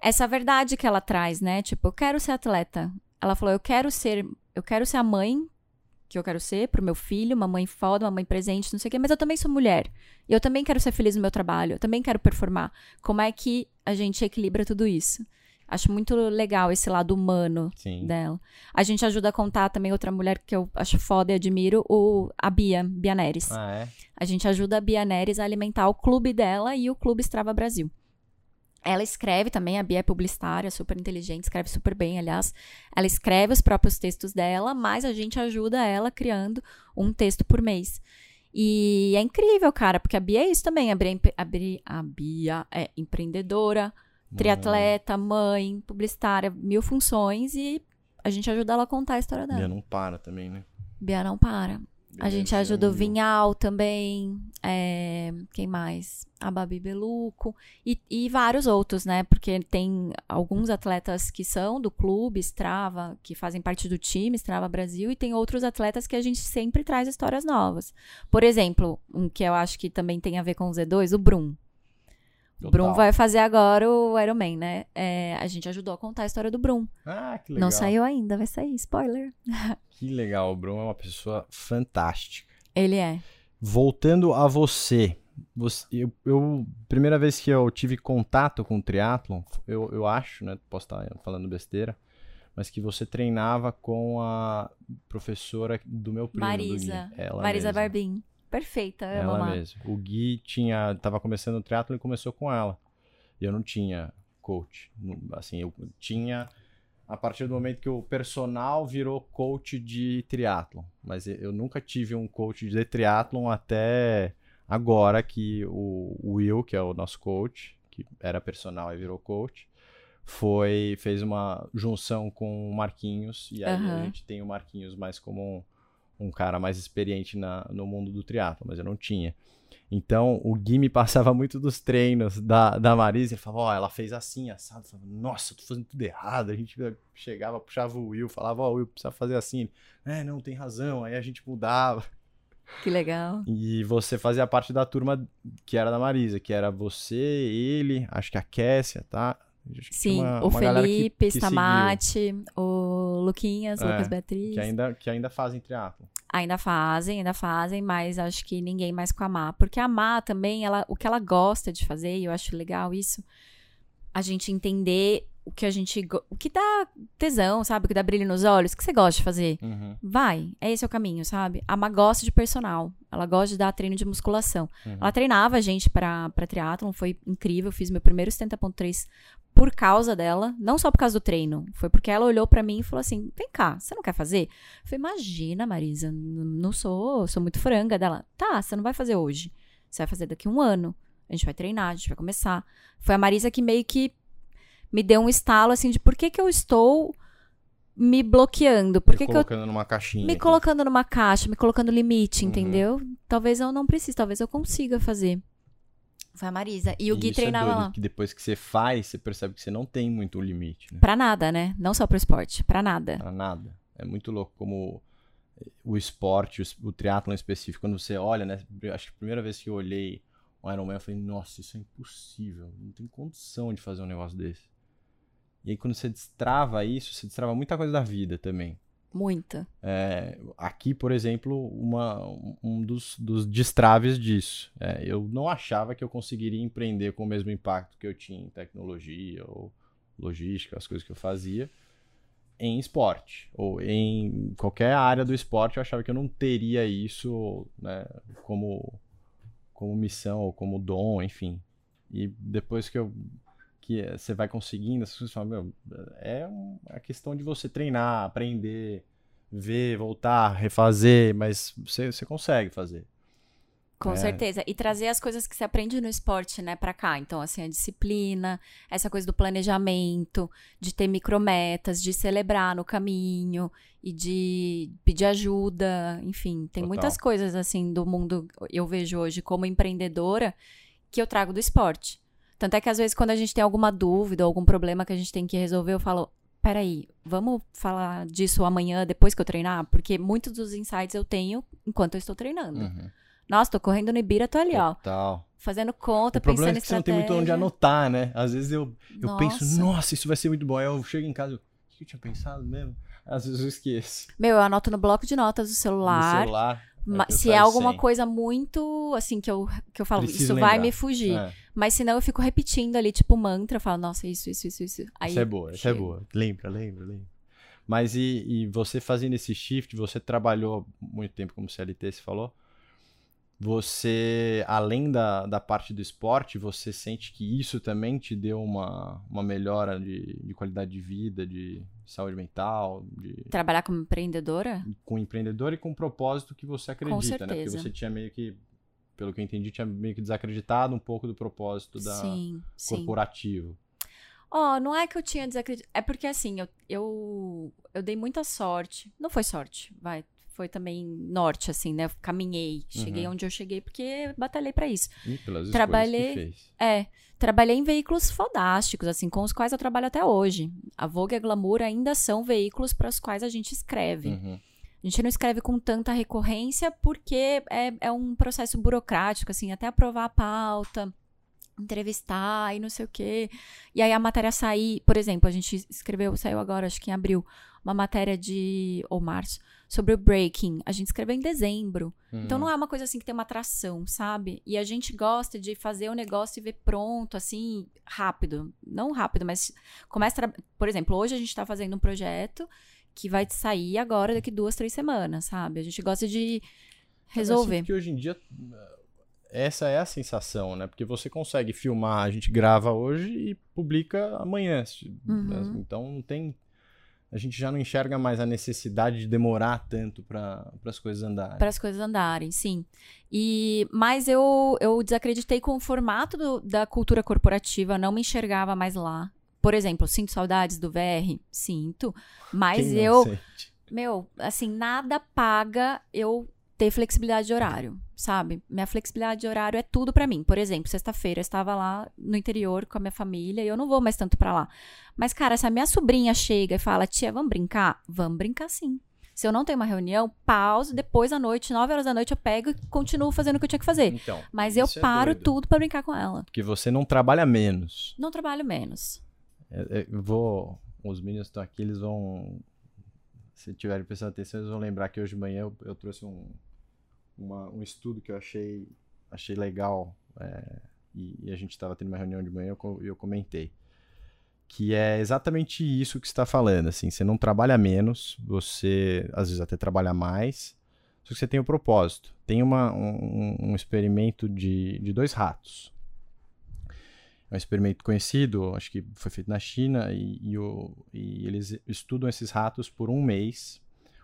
essa verdade que ela traz, né? Tipo, eu quero ser atleta. Ela falou, eu quero ser, eu quero ser a mãe que eu quero ser pro meu filho, uma mãe foda, uma mãe presente, não sei o quê, mas eu também sou mulher. E eu também quero ser feliz no meu trabalho, eu também quero performar. Como é que a gente equilibra tudo isso? Acho muito legal esse lado humano Sim. dela. A gente ajuda a contar também outra mulher que eu acho foda e admiro, o, a Bia, Bia Neres. Ah, é? A gente ajuda a Bia Neres a alimentar o clube dela e o Clube Strava Brasil. Ela escreve também, a Bia é publicitária, super inteligente, escreve super bem, aliás. Ela escreve os próprios textos dela, mas a gente ajuda ela criando um texto por mês. E é incrível, cara, porque a Bia é isso também. A Bia, é a Bia- a Bia é empreendedora, triatleta, mãe, publicitária, mil funções e a gente ajuda ela a contar a história dela. Bia não para também, né? Bia não para. A Bia gente é ajuda o. Vinhal também. é, quem mais? A Babi Beluco. E, e vários outros, né? Porque tem alguns atletas que são do clube Strava, que fazem parte do time Strava Brasil, e tem outros atletas que a gente sempre traz histórias novas. Por exemplo, um que eu acho que também tem a ver com o Z2, o Brum. O Total. Brum vai fazer agora o Ironman, né? É, a gente ajudou a contar a história do Brum. Ah, que legal. Não saiu ainda, vai sair, spoiler. Que legal. O Bruno é uma pessoa fantástica. Ele é. Voltando a você. você eu, eu- primeira vez que eu tive contato com o triatlon, eu, eu acho, né? Posso estar falando besteira, mas que você treinava com a professora do meu primo. Gui. Marisa. Ela Marisa mesma. Barbim. Perfeita, amo Ela lá. mesma. O Gui tinha, tava começando o triatlo e começou com ela. E eu não tinha coach. Assim, eu tinha a partir do momento que o personal virou coach de triatlon. Mas eu- nunca tive um coach de triatlon até agora que o Will, que é o nosso coach, que era personal e virou coach, foi fez uma junção com o Marquinhos e aí a Aham. gente tem o Marquinhos mais como um, cara mais experiente na, no mundo do triatlo, mas eu não tinha. Então, o Gui me passava muito dos treinos da, da Marisa. Ele falava, ó, oh, ela fez assim, assado. Eu falava, Nossa, eu tô fazendo tudo errado. A gente chegava, puxava o Will, falava, ó, oh, Will, precisa fazer assim. Ele, é, não, tem razão. Aí a gente mudava. Que legal. E você fazia parte da turma que era da Marisa, que era você, ele, acho que a Kessia, tá? Sim, uma, o uma Felipe, que, que Stamati, o Luquinhas, é, Lucas Beatriz. Que ainda, que ainda fazem triatlo. Ainda fazem, ainda fazem, mas acho que ninguém mais com a Má. Porque a Má também, ela, o que ela gosta de fazer, e eu acho legal isso, a gente entender o que a gente. O que dá tesão, sabe? O que dá brilho nos olhos, o que você gosta de fazer. Uhum. Vai, é esse o caminho, sabe? A Má gosta de personal. Ela gosta de dar treino de musculação. Uhum. Ela treinava a gente pra, pra triatlon, foi incrível. Fiz meu primeiro 70.3 por causa dela, não só por causa do treino. Foi porque ela olhou para mim e falou assim: vem cá, você não quer fazer? Eu falei, imagina, Marisa, não sou, sou muito franga dela. Tá, você não vai fazer hoje. Você vai fazer daqui a um ano. A gente vai treinar, a gente vai começar. Foi a Marisa que meio que me deu um estalo assim de por que, que eu estou me bloqueando. Por que me colocando eu... numa caixinha. Me aqui. colocando numa caixa, me colocando limite, uhum. entendeu? Talvez eu não precise, talvez eu consiga fazer. Foi a Marisa. E o Gui Isso é treinava é doido, lá. Que depois que você faz, você percebe que você não tem muito limite. Né? Pra nada, né? Não só pro esporte, pra nada. Pra nada. É muito louco como o esporte, o, o triatlon específico, quando você olha, né? Acho que a primeira vez que eu olhei o Ironman, eu falei, nossa, isso é impossível. Não tem condição de fazer um negócio desse. E aí quando você destrava isso, você destrava muita coisa da vida também. Muita. É, aqui, por exemplo, uma, um dos, dos destraves disso. É, eu não achava que eu conseguiria empreender com o mesmo impacto que eu tinha em tecnologia ou logística, as coisas que eu fazia, em esporte. Ou em qualquer área do esporte, eu achava que eu não teria isso né, como, como missão ou como dom, enfim. E depois que eu que você vai conseguindo, pessoas falam, meu, é a questão de você treinar, aprender, ver, voltar, refazer, mas você, você consegue fazer. Com é. certeza. E trazer as coisas que se aprende no esporte, né, pra cá. Então, assim, a disciplina, essa coisa do planejamento, de ter micrometas, de celebrar no caminho e de pedir ajuda. Enfim, tem Total. muitas coisas, assim, do mundo, eu vejo hoje como empreendedora, que eu trago do esporte. Tanto é que às vezes quando a gente tem alguma dúvida, algum problema que a gente tem que resolver, eu falo, peraí, vamos falar disso amanhã, depois que eu treinar? Porque muitos dos insights eu tenho enquanto eu estou treinando. Uhum. Nossa, tô correndo no Ibira, tô ali, ó. Total. Fazendo conta, o pensando em estratégia. É que você não tem muito onde anotar, né? Às vezes eu, eu penso, nossa, isso vai ser muito bom. Aí eu chego em casa, o que eu tinha pensado mesmo? Às vezes eu esqueço. Meu, eu anoto no bloco de notas do celular. No celular. É se é alguma coisa muito, assim, que eu, que eu falo, Preciso isso lembrar. vai me fugir. É. Mas senão eu fico repetindo ali, tipo, mantra, eu falo, nossa, isso, isso, isso, isso. Aí, isso é boa, isso é boa. Lembra, lembra, lembra. Mas e, e você fazendo esse shift, você trabalhou muito tempo como CLT, você falou? Você, além da, da parte do esporte, você sente que isso também te deu uma, uma melhora de, de qualidade de vida, de saúde mental? De... Trabalhar como empreendedora? Com empreendedora e com o propósito que você acredita, com certeza. né? Porque você tinha meio que, pelo que eu entendi, tinha meio que desacreditado um pouco do propósito da sim, corporativo. Ó, oh, não é que eu tinha desacreditado. É porque assim, eu, eu, eu dei muita sorte. Não foi sorte, vai foi também norte, assim, né? Caminhei, cheguei uhum. onde eu cheguei porque batalhei para isso. E pelas trabalhei, que fez. É, trabalhei em veículos fodásticos, assim, com os quais eu trabalho até hoje. A Vogue e a Glamour ainda são veículos para os quais a gente escreve. Uhum. A gente não escreve com tanta recorrência porque é, é um processo burocrático, assim, até aprovar a pauta entrevistar e não sei o quê. E aí a matéria sair, por exemplo, a gente escreveu, saiu agora, acho que em abril, uma matéria de, ou março, sobre o breaking. A gente escreveu em dezembro. Uhum. Então não é uma coisa assim que tem uma atração, sabe? E a gente gosta de fazer o negócio e ver pronto, assim, rápido. Não rápido, mas começa. A... Por exemplo, hoje a gente tá fazendo um projeto que vai sair agora, daqui duas, três semanas, sabe? A gente gosta de resolver. Que hoje em dia essa é a sensação, né? Porque você consegue filmar, a gente grava hoje e publica amanhã. Uhum. Então não tem a gente já não enxerga mais a necessidade de demorar tanto para as coisas andarem. Para as coisas andarem, sim. E mas eu eu desacreditei com o formato do, da cultura corporativa, não me enxergava mais lá. Por exemplo, sinto saudades do VR, sinto, mas eu sente? Meu, assim, nada paga eu ter flexibilidade de horário, sabe? Minha flexibilidade de horário é tudo pra mim. Por exemplo, sexta-feira eu estava lá no interior com a minha família e eu não vou mais tanto pra lá. Mas, cara, se a minha sobrinha chega e fala, tia, vamos brincar? Vamos brincar sim. Se eu não tenho uma reunião, pausa, depois à noite, 9 horas da noite, eu pego e continuo fazendo o que eu tinha que fazer. Então, Mas eu é paro tudo pra brincar com ela. Porque você não trabalha menos. Não trabalho menos. É, é, Eu vou. Os meninos estão aqui, eles vão. Se tiverem prestando atenção, eles vão lembrar que hoje de manhã eu, eu trouxe um, uma- um estudo que eu achei, achei legal. é, e, e a gente estava tendo uma reunião de manhã e eu, eu comentei. Que é exatamente isso que está falando. Assim, você não trabalha menos, você às vezes até trabalha mais, só que você tem o propósito. Tem uma, um, um experimento de, de dois ratos. É um experimento conhecido, acho que foi feito na China, e, e o- e eles estudam esses ratos por um mês.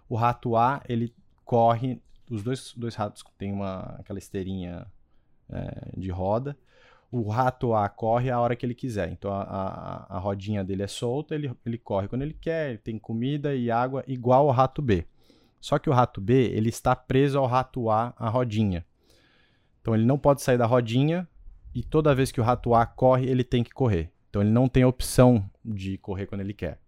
O rato A, ele corre, os dois, dois ratos têm uma, aquela esteirinha é, de roda. O rato A corre a hora que ele quiser, então a, a, a rodinha dele é solta, ele, ele corre quando ele quer, ele tem comida e água igual ao rato B. Só que o rato B, ele está preso ao rato A, a rodinha. Então ele não pode sair da rodinha, e toda vez que o rato A corre, ele tem que correr. Então ele não tem opção de correr quando ele quer.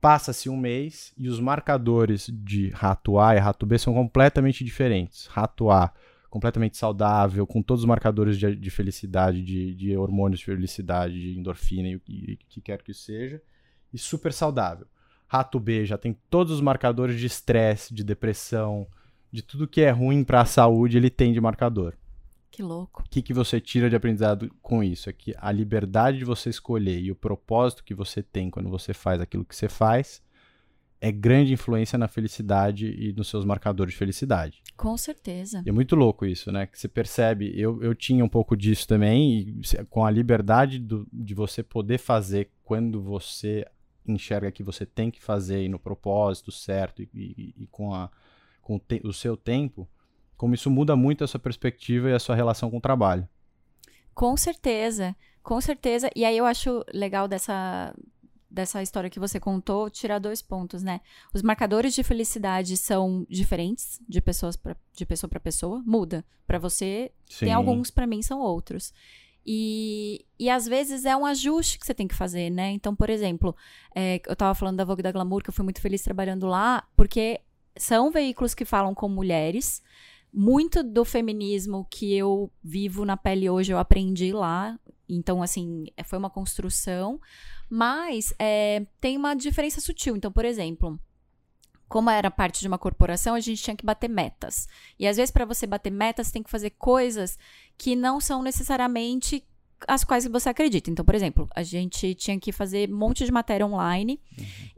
Passa-se um mês e os marcadores de rato A e rato B são completamente diferentes. Rato A completamente saudável, com todos os marcadores de, de felicidade, de, de hormônios de felicidade, de endorfina e o que, que quer que seja, e super saudável. Rato B já tem todos os marcadores de estresse, de depressão, de tudo que é ruim para a saúde, ele tem de marcador. Que louco. O que, que você tira de aprendizado com isso? É que a liberdade de você escolher e o propósito que você tem quando você faz aquilo que você faz é grande influência na felicidade e nos seus marcadores de felicidade. Com certeza. E é muito louco isso, né? Que você percebe, eu, eu tinha um pouco disso também, e com a liberdade do- de você poder fazer quando você enxerga que você tem que fazer e no propósito certo e, e- e com, a, com o, te- o seu tempo, como isso muda muito a sua perspectiva e a sua relação com o trabalho. Com certeza, com certeza. E aí eu acho legal dessa, dessa história que você contou, tirar dois pontos, né? Os marcadores de felicidade são diferentes de pessoas pra, de pessoa para pessoa, muda. Para você Sim. tem alguns, pra mim são outros. E, e às vezes é um ajuste que você tem que fazer, né? Então, por exemplo, é, eu tava falando da Vogue da Glamour, que eu fui muito feliz trabalhando lá, porque são veículos que falam com mulheres. Muito do feminismo que eu vivo na pele hoje eu aprendi lá. Então, assim, é- foi uma construção. Mas é, tem uma diferença sutil. Então, por exemplo, como era parte de uma corporação, a gente tinha que bater metas. E às vezes, para você bater metas, tem que fazer coisas que não são necessariamente as quais você acredita. Então, por exemplo, a gente tinha que fazer um monte de matéria online.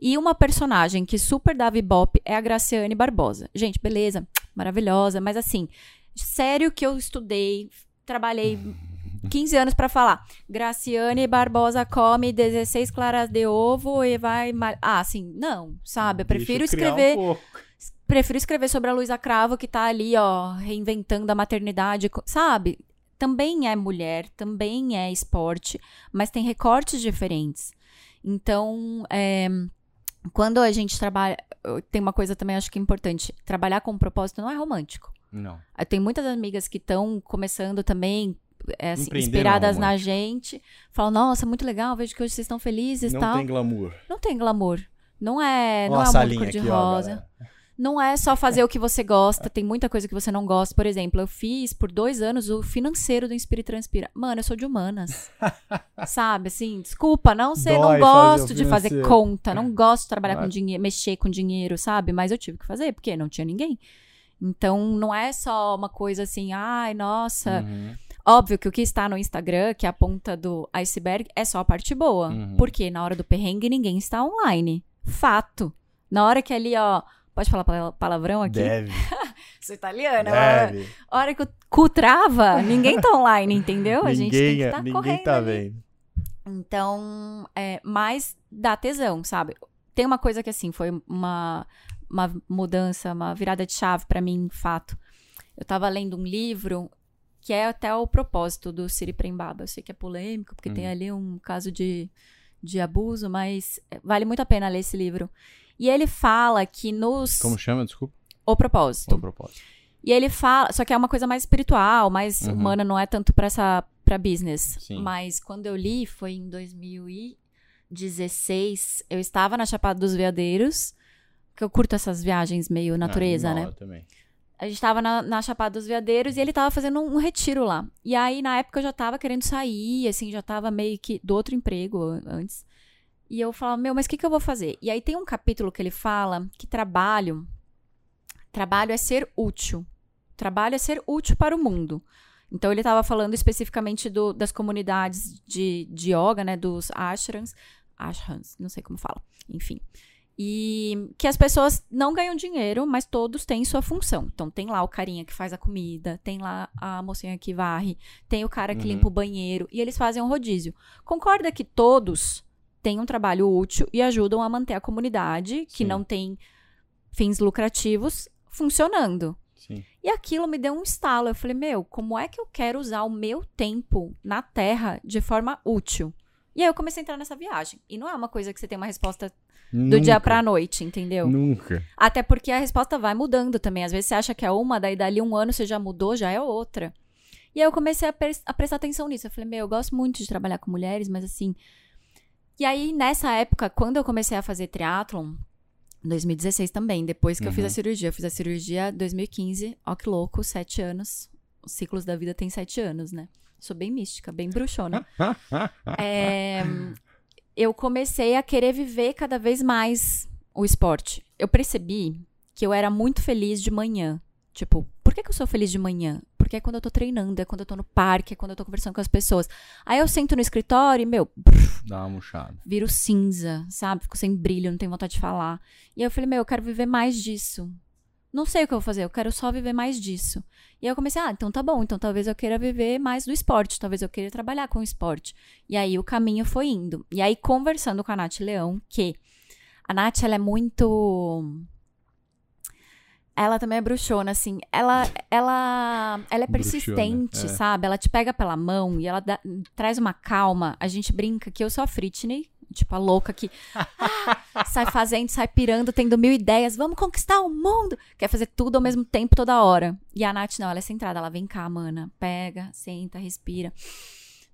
E uma personagem que super dava ibope é a Graciane Barbosa. Gente, beleza, maravilhosa, mas assim, sério que eu estudei, trabalhei 15 anos pra falar. Graciane Barbosa come 16 claras de ovo e vai. Ah, assim, não, sabe? Eu prefiro um escrever pouco. prefiro escrever sobre a Luísa Cravo, que tá ali, ó, reinventando a maternidade, sabe? Também é mulher, também é esporte, mas tem recortes diferentes. Então, é, quando a gente trabalha. Tem uma coisa também, acho que é importante: trabalhar com propósito não é romântico. Não. Eu tenho muitas amigas que estão começando também. é, assim, inspiradas na gente, falam, nossa, muito legal, vejo que hoje vocês estão felizes Não tal. tem glamour. Não tem glamour. Não é, não é a amor salinha Não é só fazer o que você gosta, tem muita coisa que você não gosta. Por exemplo, eu fiz por dois anos o financeiro do Inspira e Transpira. Mano, eu sou de humanas. Sabe, assim, desculpa, não sei, não fazer gosto o de fazer conta, não gosto de trabalhar com dinheiro, mexer com dinheiro, sabe? Mas eu tive que fazer, porque não tinha ninguém. Então, não é só uma coisa assim, ai, nossa. Uhum. Óbvio que o que está no Instagram, que é a ponta do iceberg, é só a parte boa. Uhum. Porque na hora do perrengue ninguém está online. Fato. Na hora que ali, ó. Pode falar pala- palavrão aqui? Deve, Sou italiana. A deve. hora que o cu trava, ninguém tá online, entendeu? A gente tem ninguém que é- estar ninguém correndo. tá ali. vendo. Então, é, mas dá tesão, sabe? Tem uma coisa que, assim, foi uma, uma mudança, uma virada de chave pra mim, fato. Eu tava lendo um livro que é até o propósito do Siri Prembaba. Eu sei que é polêmico, porque tem Uhum. ali um caso de, de abuso, mas vale muito a pena ler esse livro. E ele fala que nos. Como chama, desculpa? O propósito. O propósito. E ele fala, só que é uma coisa mais espiritual, mais Uhum. humana, não é tanto pra essa para business. Sim. Mas quando eu li foi em 2016, eu estava na Chapada dos Veadeiros, que eu curto essas viagens meio natureza, Ah, né? eu também. A gente tava na, na Chapada dos Veadeiros e ele tava fazendo um, um retiro lá. E aí, na época, eu já tava querendo sair, assim, já tava meio que do outro emprego an- antes. E eu falava, meu, mas o que, que eu vou fazer? E aí tem um capítulo que ele fala que trabalho. Trabalho é ser útil. Trabalho é ser útil para o mundo. Então ele tava falando especificamente do- das comunidades de, de yoga, né? Dos ashrams. Ashrams, não sei como fala. Enfim. E que as pessoas não ganham dinheiro, mas todos têm sua função. Então tem lá o carinha que faz a comida, tem lá a mocinha que varre, tem o cara que Uhum. limpa o banheiro, e eles fazem um rodízio. Concorda que todos têm um trabalho útil e ajudam a manter a comunidade, que Sim. não tem fins lucrativos, funcionando. Sim. E aquilo me deu um estalo. Eu falei, meu, como é que eu quero usar o meu tempo na Terra de forma útil? E aí eu comecei a entrar nessa viagem. E não é uma coisa que você tem uma resposta do dia pra noite, entendeu? Nunca. Até porque a resposta vai mudando também. Às vezes você acha que é uma, daí dali um ano você já mudou, já é outra. E aí eu comecei a, a prestar atenção nisso. Eu falei, meu, eu gosto muito de trabalhar com mulheres, mas assim. E aí, nessa época, quando eu comecei a fazer triatlon, em 2016 também, depois que eu fiz a Uhum. cirurgia. Eu fiz a cirurgia em 2015, ó que louco, sete anos. Os ciclos da vida têm sete anos, né? Sou bem mística, bem bruxona. É, eu comecei a querer viver cada vez mais o esporte. Eu percebi que eu era muito feliz de manhã. Tipo, por que, que eu sou feliz de manhã? Porque é quando eu tô treinando, é quando eu tô no parque, é quando eu tô conversando com as pessoas. Aí eu sento no escritório e, meu, Dá uma murchada. viro cinza, sabe? Fico sem brilho, não tenho vontade de falar. E aí eu falei, meu, eu quero viver mais disso. Não sei o que eu vou fazer, eu quero só viver mais disso. E aí eu comecei, ah, então tá bom, então talvez eu queira viver mais do esporte, talvez eu queira trabalhar com o esporte. E aí o caminho foi indo. E aí conversando com a Nath Leão, que a Nath, ela é muito... Ela também é bruxona, assim. Ela, ela, ela é Bruxona, persistente, é. sabe? Ela te pega pela mão e ela dá- traz uma calma. A gente brinca que eu sou a Britney, tipo a louca que ah, sai fazendo, sai pirando, tendo mil ideias. Vamos conquistar o mundo! Quer fazer tudo ao mesmo tempo, toda hora. E a Nath, não, ela é centrada. Ela vem cá, mana. Pega, senta, respira.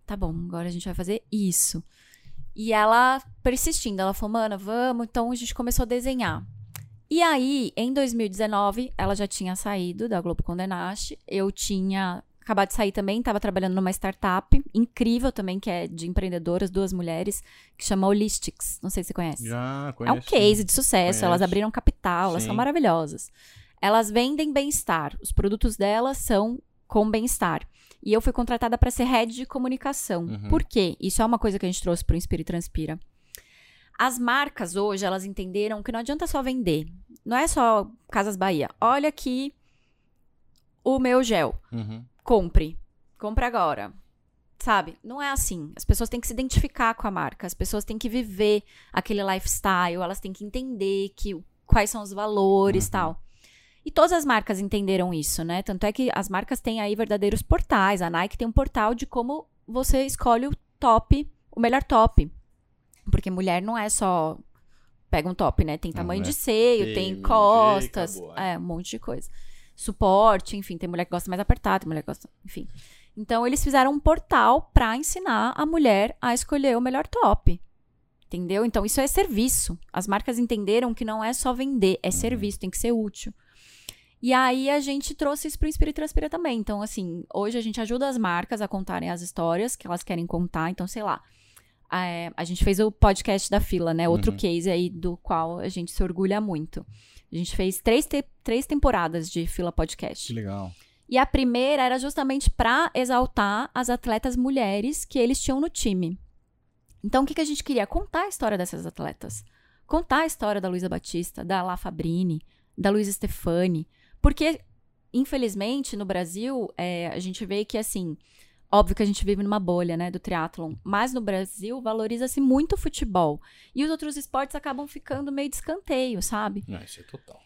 Tá bom, agora a gente vai fazer isso. E ela persistindo, ela falou, mana, vamos. Então a gente começou a desenhar. E aí, em 2019, ela já tinha saído da Globo Condenaste. Eu tinha acabado de sair também, estava trabalhando numa startup incrível também, que é de empreendedoras, duas mulheres, que chama Holistics. Não sei se você conhece. Já É conheço. um case de sucesso, Conheço. elas abriram capital, elas são maravilhosas. Elas vendem bem-estar. Os produtos delas são com bem-estar. E eu fui contratada para ser head de comunicação. Uhum. Por quê? Isso é uma coisa que a gente trouxe para o Inspira e Transpira. As marcas hoje, elas entenderam que não adianta só vender. Não é só Casas Bahia. Olha aqui o meu gel. Uhum. Compre. Compre agora. Sabe? Não é assim. As pessoas têm que se identificar com a marca. As pessoas têm que viver aquele lifestyle. Elas têm que entender que, quais são os valores e Uhum. tal. E todas as marcas entenderam isso, né? Tanto é que as marcas têm aí verdadeiros portais. A Nike tem um portal de como você escolhe o top, o melhor top. Porque mulher não é só pega um top, né? Tem tamanho é de seio, tem M, G, costas, acabou, é, um monte de coisa. Suporte, enfim, tem mulher que gosta mais apertado, tem mulher que gosta, enfim. Então eles fizeram um portal pra ensinar a mulher a escolher o melhor top. Entendeu? Então isso é serviço. As marcas entenderam que não é só vender, é serviço, tem que ser útil. E aí a gente trouxe isso pro Inspira e Transpira também. Então, assim, hoje a gente ajuda as marcas a contarem as histórias que elas querem contar. Então, sei lá. É, a gente fez o podcast da fila, né? Outro Uhum. case aí do qual a gente se orgulha muito. A gente fez três, te- três temporadas de fila podcast. Que legal. E a primeira era justamente para exaltar as atletas mulheres que eles tinham no time. Então, o que, que a gente queria? Contar a história dessas atletas. Contar a história da Luísa Batista, da La Fabrini, da Luísa Stefani. Porque, infelizmente, no Brasil, é, a gente vê que, assim, óbvio que a gente vive numa bolha, né, do triatlon. Mas no Brasil, valoriza-se muito o futebol. E os outros esportes acabam ficando meio de escanteio, sabe? Não, isso é total.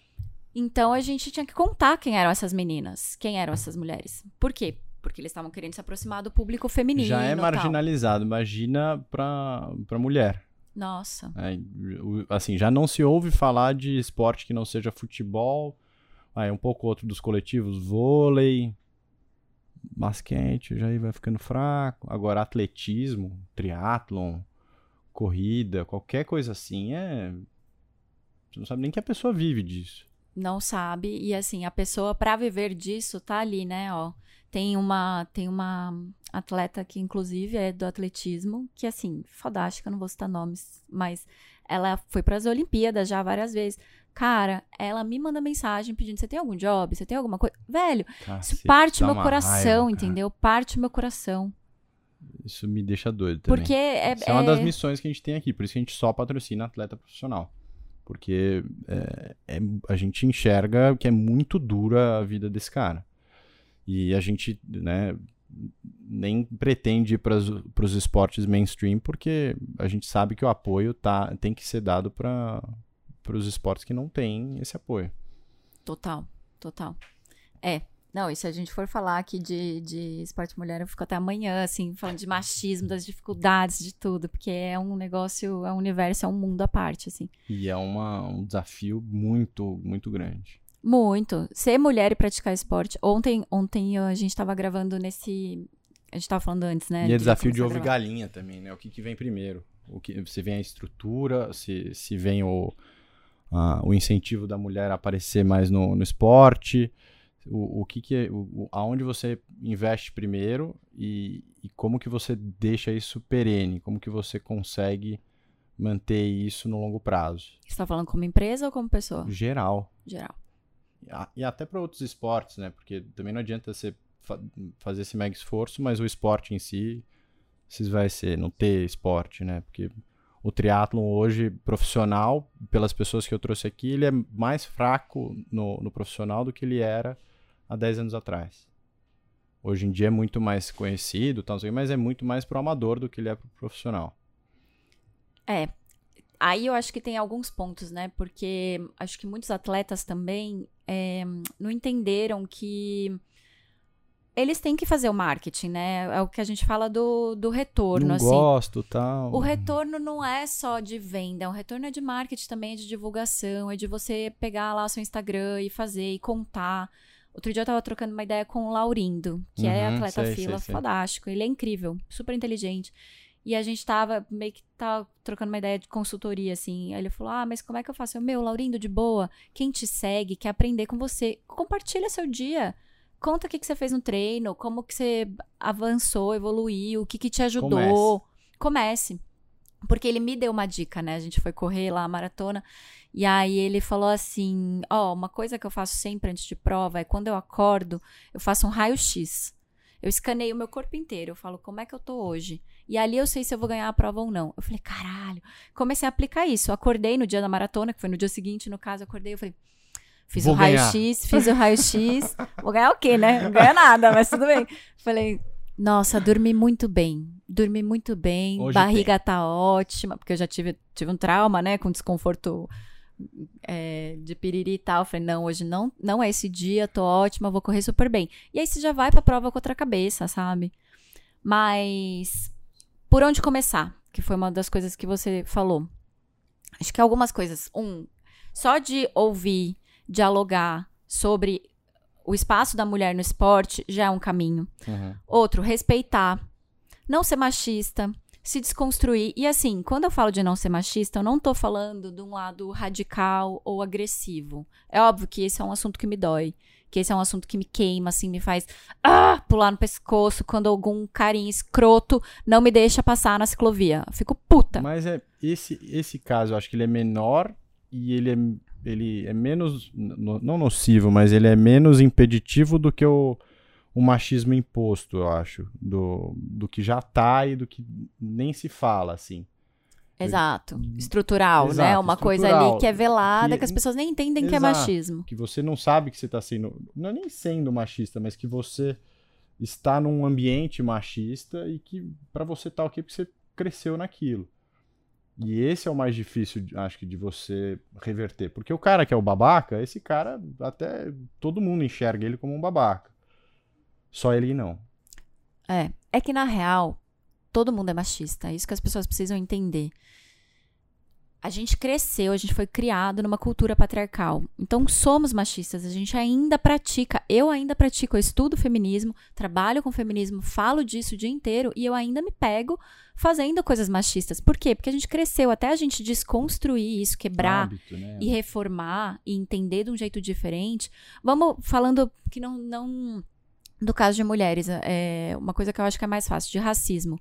Então a gente tinha que contar quem eram essas meninas, quem eram essas mulheres. Por quê? Porque eles estavam querendo se aproximar do público feminino. Já é tal. marginalizado. Imagina pra, pra mulher. Nossa. É, assim, já não se ouve falar de esporte que não seja futebol. Aí um pouco outro dos coletivos, vôlei, basquete, já vai ficando fraco. Agora atletismo, triatlon, corrida, qualquer coisa assim é você não sabe nem que a pessoa vive disso. Não sabe. E assim, a pessoa, pra viver disso, tá ali, né? Ó. Tem uma, tem uma atleta que, inclusive, é do atletismo, que, assim, fodástica, não vou citar nomes, mas ela foi pras Olimpíadas já várias vezes. Cara, ela me manda mensagem pedindo: você tem algum job? Você tem alguma coisa? Velho, isso parte meu coração, raiva, entendeu? Parte meu coração. Isso me deixa doido também. Porque é. Isso é uma das é- missões que a gente tem aqui, por isso que a gente só patrocina atleta profissional. Porque é, é- a gente enxerga que é muito dura a vida desse cara. E a gente né, nem pretende ir para os esportes mainstream, porque a gente sabe que o apoio tá, tem que ser dado para os esportes que não têm esse apoio. Total, total. É. Não, e se a gente for falar aqui de, de esporte mulher, eu fico até amanhã, assim, falando de machismo, das dificuldades, de tudo, porque é um negócio, é um universo, é um mundo à parte, assim. E é uma, um desafio muito, muito grande. Muito. Ser mulher e praticar esporte. Ontem, ontem a gente tava gravando nesse. A gente tava falando antes, né? E é desafio de ovo e galinha também, né? O que, que vem primeiro? O que, se vem a estrutura, se, se vem o, a- o incentivo da mulher a aparecer mais no, no esporte, o, o que, que é, o, aonde você investe primeiro e, e como que você deixa isso perene, como que você consegue manter isso no longo prazo. Você tá falando como empresa ou como pessoa? Geral. Geral. E até para outros esportes, né? Porque também não adianta você fa- fazer esse mega esforço, mas o esporte em si, se vai ser, não ter esporte, né? Porque o triatlon hoje, profissional, pelas pessoas que eu trouxe aqui, ele é mais fraco no, no profissional do que ele era há 10 anos atrás. Hoje em dia é muito mais conhecido, tal, mas é muito mais pro amador do que ele é pro profissional. É. Aí eu acho que tem alguns pontos, né? Porque acho que muitos atletas também é, não entenderam que eles têm que fazer o marketing, né? É o que a gente fala do, do retorno, não assim. gosto, tal. O retorno não é só de venda, o retorno é de marketing também, é de divulgação, é de você pegar lá o seu Instagram e fazer e contar. Outro dia eu tava trocando uma ideia com o Laurindo, que é Uhum, atleta sei, fila, sei, sei. fantástico. Ele é incrível, super inteligente. E a gente tava meio que tava trocando uma ideia de consultoria, assim. Aí ele falou: Ah, mas como é que eu faço? Eu, meu, Laurindo, de boa, quem te segue, quer aprender com você, compartilha seu dia. Conta o que, que você fez no treino, como que você avançou, evoluiu, o que, que te ajudou. Comece. Porque ele me deu uma dica, né? A gente foi correr lá a maratona. E aí ele falou assim: Ó, uma coisa que eu faço sempre antes de prova é quando eu acordo, eu faço um raio-x. Eu escaneio o meu corpo inteiro. Eu falo, como é que eu tô hoje? E ali eu sei se eu vou ganhar a prova ou não. Eu falei, caralho. Comecei a aplicar isso. Eu acordei no dia da maratona, que foi no dia seguinte, no caso, eu acordei. Eu falei, fiz Vou o raio-x, fiz o raio-x. vou ganhar o quê, né? Não ganha nada, mas tudo bem. Falei, nossa, dormi muito bem. Dormi muito bem. Hoje barriga tá ótima, porque eu já tive, tive um trauma, né? Com desconforto é, de piriri e tal. Falei, não, hoje não, não é esse dia, tô ótima, vou correr super bem. E aí você já vai pra prova com outra cabeça, sabe? Mas por onde começar? Que foi uma das coisas que você falou. Acho que algumas coisas. Um, só de ouvir, dialogar sobre o espaço da mulher no esporte já é um caminho. Uhum. Outro, respeitar. Não ser machista. Se desconstruir. E assim, quando eu falo de não ser machista, eu não tô falando de um lado radical ou agressivo. É óbvio que esse é um assunto que me dói. Que esse é um assunto que me queima, assim, me faz ah, pular no pescoço quando algum carinha escroto não me deixa passar na ciclovia. Fico puta. Mas é esse esse caso, eu acho que ele é menor e ele é, ele é menos no- não nocivo, mas ele é menos impeditivo do que o, o machismo imposto, eu acho, do, do que já tá e do que nem se fala assim. Exato. Estrutural, né? Exato, Uma coisa estrutural. ali que é velada, Que- que as pessoas nem entendem que é Exato. machismo. Que você não sabe que você tá sendo, não é nem sendo machista, mas que você está num ambiente machista e que pra você tá ok porque você cresceu naquilo. E esse é o mais difícil, acho que, de você reverter. Porque o cara que é o babaca, esse cara, até todo mundo enxerga ele como um babaca. Só ele não. É. É que, na real, todo mundo é machista. É isso que as pessoas precisam entender. a gente cresceu, a gente foi criado numa cultura patriarcal. Então somos machistas, a gente ainda pratica, eu ainda pratico, eu estudo feminismo, trabalho com feminismo, falo disso o dia inteiro e eu ainda me pego fazendo coisas machistas. Por quê? Porque a gente cresceu até a gente desconstruir isso, quebrar Hábito, né? e reformar e entender de um jeito diferente. Vamos falando que não, não do caso de mulheres, é uma coisa que eu acho que é mais fácil, de racismo.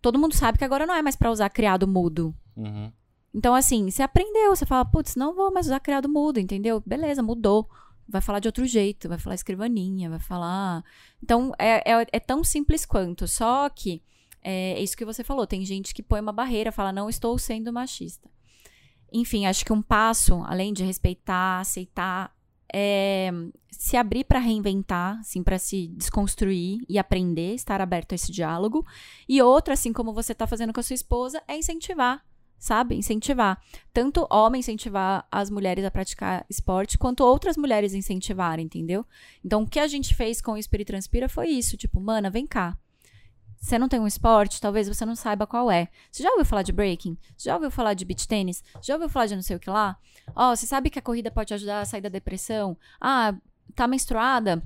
Todo mundo sabe que agora não é mais pra usar criado mudo. Uhum. Então, assim, você aprendeu, você fala, putz, não vou mais usar criado mudo, entendeu? Beleza, mudou. Vai falar de outro jeito, vai falar escrivaninha, vai falar. Então, é, é, é tão simples quanto. Só que é, é isso que você falou. Tem gente que põe uma barreira, fala, não estou sendo machista. Enfim, acho que um passo, além de respeitar, aceitar, é se abrir para reinventar, assim, para se desconstruir e aprender, estar aberto a esse diálogo. E outra, assim como você está fazendo com a sua esposa, é incentivar sabe? Incentivar. Tanto homem incentivar as mulheres a praticar esporte, quanto outras mulheres incentivarem, entendeu? Então, o que a gente fez com o Espírito Transpira foi isso. Tipo, mana, vem cá. Você não tem um esporte, talvez você não saiba qual é. Você já ouviu falar de breaking? Já ouviu falar de beach tênis? Já ouviu falar de não sei o que lá? Ó, oh, você sabe que a corrida pode ajudar a sair da depressão? Ah, tá menstruada?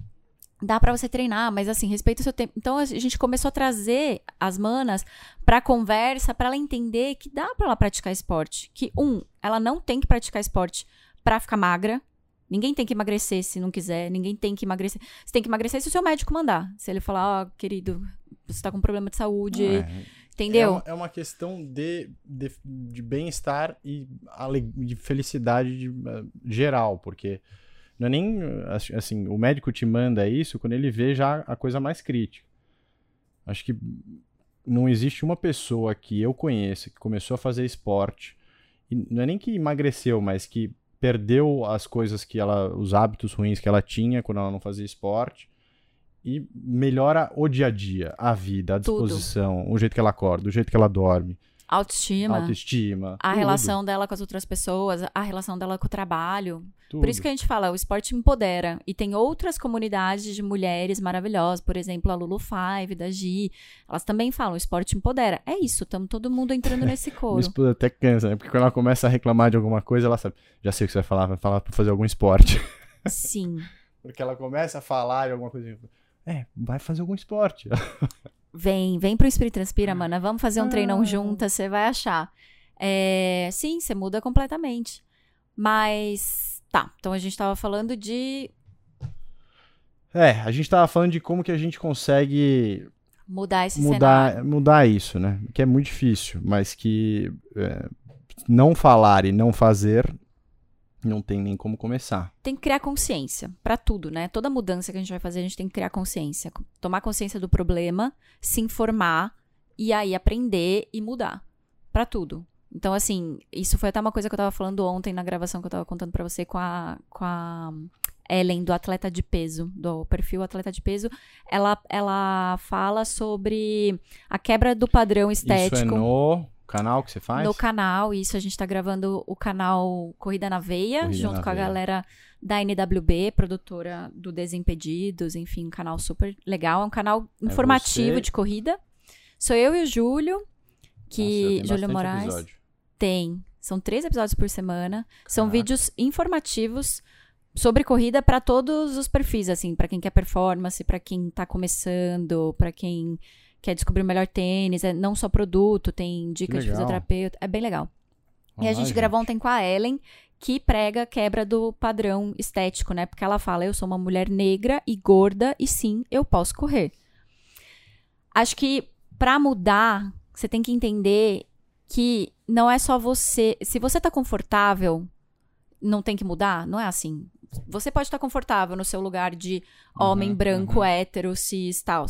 dá para você treinar, mas assim, respeita o seu tempo. Então a gente começou a trazer as manas pra conversa, para ela entender que dá para ela praticar esporte. Que um, ela não tem que praticar esporte para ficar magra. Ninguém tem que emagrecer se não quiser, ninguém tem que emagrecer. Você tem que emagrecer se o seu médico mandar. Se ele falar, ó, oh, querido, você tá com problema de saúde, é, entendeu? É uma, é uma questão de, de, de bem-estar e de felicidade de, uh, geral, porque não é nem assim, o médico te manda isso quando ele vê já a coisa mais crítica. Acho que não existe uma pessoa que eu conheça que começou a fazer esporte e não é nem que emagreceu, mas que perdeu as coisas que ela, os hábitos ruins que ela tinha quando ela não fazia esporte e melhora o dia a dia, a vida, a disposição, Tudo. o jeito que ela acorda, o jeito que ela dorme. Autoestima. Autoestima. A tudo. relação dela com as outras pessoas, a relação dela com o trabalho. Tudo. Por isso que a gente fala, o esporte empodera. E tem outras comunidades de mulheres maravilhosas, por exemplo, a Lulu Five, da Gi. Elas também falam, o esporte empodera. É isso, estamos todo mundo entrando nesse coro. Isso até cansa, né? Porque quando ela começa a reclamar de alguma coisa, ela sabe, já sei o que você vai falar, vai falar pra fazer algum esporte. Sim. Porque ela começa a falar de alguma coisa. É, vai fazer algum esporte. Vem, vem pro Espírito Transpira, mana. Vamos fazer um treinão ah. juntas, você vai achar. É, sim, você muda completamente. Mas, tá. Então a gente tava falando de. É, a gente tava falando de como que a gente consegue. Mudar esse mudar, cenário. Mudar isso, né? Que é muito difícil, mas que é, não falar e não fazer não tem nem como começar. Tem que criar consciência para tudo, né? Toda mudança que a gente vai fazer, a gente tem que criar consciência. Tomar consciência do problema, se informar e aí aprender e mudar. para tudo. Então, assim, isso foi até uma coisa que eu tava falando ontem na gravação que eu tava contando para você com a, com a Ellen, do atleta de peso, do perfil atleta de peso. Ela, ela fala sobre a quebra do padrão estético. Isso é no canal que você faz? No canal, isso a gente tá gravando o canal Corrida na Veia, Corrida junto na com Veia. a galera da NWB, produtora do Desimpedidos, enfim, um canal super legal, é um canal é informativo é de corrida. Sou eu e o Júlio, que Nossa, Júlio Moraes episódio. tem. São três episódios por semana. Caraca. São vídeos informativos sobre corrida para todos os perfis, assim, para quem quer performance, para quem tá começando, para quem quer descobrir o melhor tênis, é não só produto, tem dicas de fisioterapeuta, é bem legal. e a gente, gente gravou ontem com a Ellen, que prega quebra do padrão estético, né? Porque ela fala: eu sou uma mulher negra e gorda e sim, eu posso correr. Acho que para mudar, você tem que entender que não é só você. Se você tá confortável, não tem que mudar? Não é assim. Você pode estar confortável no seu lugar de homem uhum, branco, uhum. hétero, cis, tal.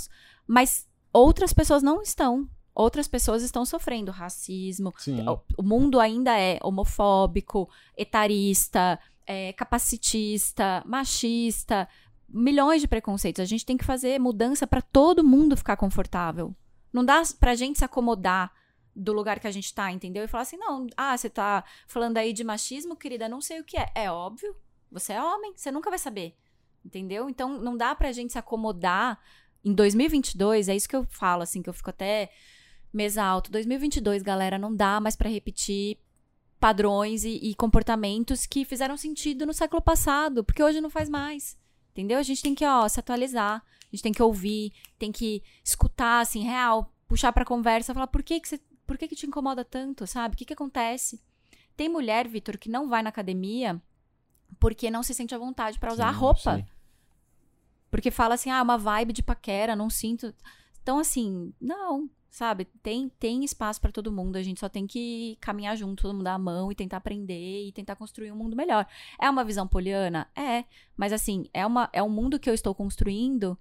Mas outras pessoas não estão. Outras pessoas estão sofrendo racismo. Sim. O mundo ainda é homofóbico, etarista, é, capacitista, machista, milhões de preconceitos. A gente tem que fazer mudança para todo mundo ficar confortável. Não dá pra gente se acomodar do lugar que a gente tá, entendeu? E falar assim, não, ah, você tá falando aí de machismo, querida, não sei o que é. É óbvio, você é homem, você nunca vai saber. Entendeu? Então não dá pra gente se acomodar em 2022, é isso que eu falo, assim, que eu fico até mesa alto. 2022, galera, não dá mais para repetir padrões e, e comportamentos que fizeram sentido no século passado, porque hoje não faz mais. Entendeu? A gente tem que, ó, se atualizar, a gente tem que ouvir, tem que escutar, assim, real, puxar pra conversa, falar por que que você, por que que te incomoda tanto, sabe? O que que acontece? Tem mulher, Vitor, que não vai na academia porque não se sente à vontade pra usar Sim, roupa. sim. Porque fala assim, ah, uma vibe de paquera, não sinto. Então, assim, não, sabe? Tem, tem espaço pra todo mundo. A gente só tem que caminhar junto, todo mundo dar a mão e tentar aprender e tentar construir um mundo melhor. É uma visão poliana? É. Mas, assim, é, uma, é um mundo que eu estou construindo,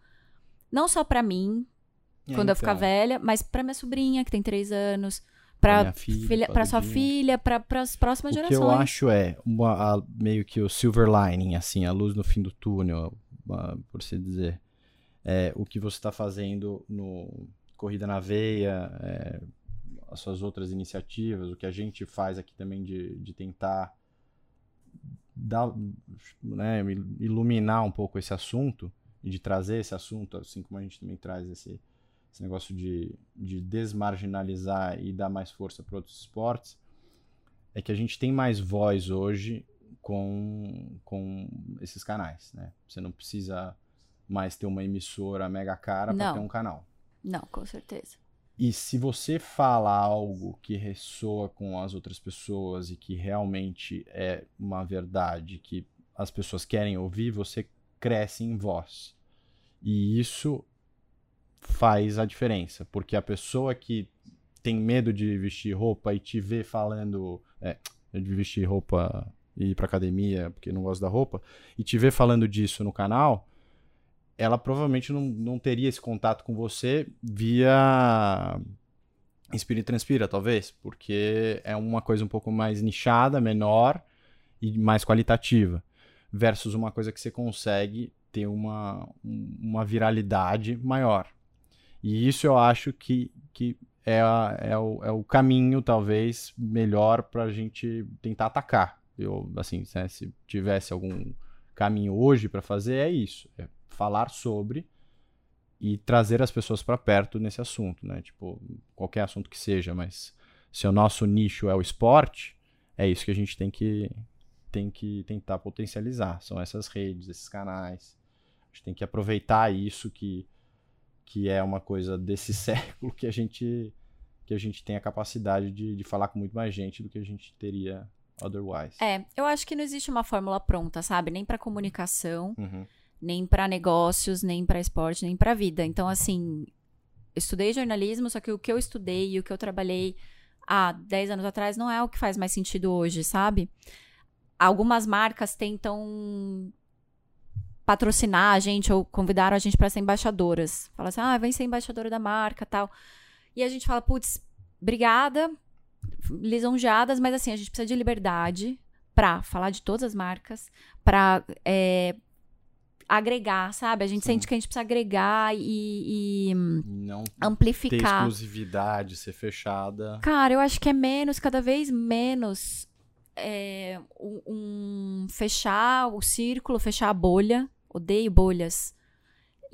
não só pra mim, quando eu ficar então, velha, mas pra minha sobrinha, que tem três anos, minha filha, pra sua filha, pra, pras próximas O que gerações. eu acho é uma, a- meio que o silver lining, assim, a luz no fim do túnel, por se dizer. É, o que você está fazendo no Corrida na Veia, é, as suas outras iniciativas, o que a gente faz aqui também de, de tentar dar, né, iluminar um pouco esse assunto e de trazer esse assunto, assim como a gente também traz esse, esse negócio de, de desmarginalizar e dar mais força para outros esportes, é que a gente tem mais voz hoje com, com esses canais, né? Você não precisa mais ter uma emissora mega cara para ter um canal. Não, com certeza. E se você fala algo que ressoa com as outras pessoas e que realmente é uma verdade que as pessoas querem ouvir, você cresce em voz. E isso faz a diferença, porque a pessoa que tem medo de vestir roupa e te vê falando, é, de vestir roupa e ir pra academia porque não gosta da roupa, e te vê falando disso no canal, ela provavelmente não, não teria esse contato com você via Inspira e Transpira, talvez, porque é uma coisa um pouco mais nichada, menor e mais qualitativa, versus uma coisa que você consegue ter uma, um- uma viralidade maior. E isso eu acho que, que é, a- é, o, é o caminho, talvez, melhor para a gente tentar atacar. Eu, assim, né, se tivesse algum caminho hoje para fazer, é isso. É falar sobre e trazer as pessoas para perto nesse assunto, né? Tipo, qualquer assunto que seja, mas se o nosso nicho é o esporte, é isso que a gente tem que, tem que tentar potencializar. São essas redes, esses canais. A gente tem que aproveitar isso que, que é uma coisa desse século que a gente que a gente tem a capacidade de, de falar com muito mais gente do que a gente teria otherwise. É, eu acho que não existe uma fórmula pronta, sabe? Nem pra comunicação, Uhum. nem pra negócios, nem pra esporte, nem pra vida. Então, assim, estudei jornalismo, só que o que eu estudei e o que eu trabalhei há 10 anos atrás não é o que faz mais sentido hoje, sabe? Algumas marcas tentam patrocinar a gente ou convidaram a gente pra ser embaixadoras. Fala assim, ah, vem ser embaixadora da marca tal. E a gente fala, putz, obrigada, lisonjeadas, mas assim, a gente precisa de liberdade pra falar de todas as marcas, pra é, agregar, sabe? A gente Sim. sente que a gente precisa agregar e, e Não ter amplificar. exclusividade, ser fechada. Cara, eu acho que é menos, cada vez menos é, um, um fechar o círculo, fechar a bolha. Odeio bolhas.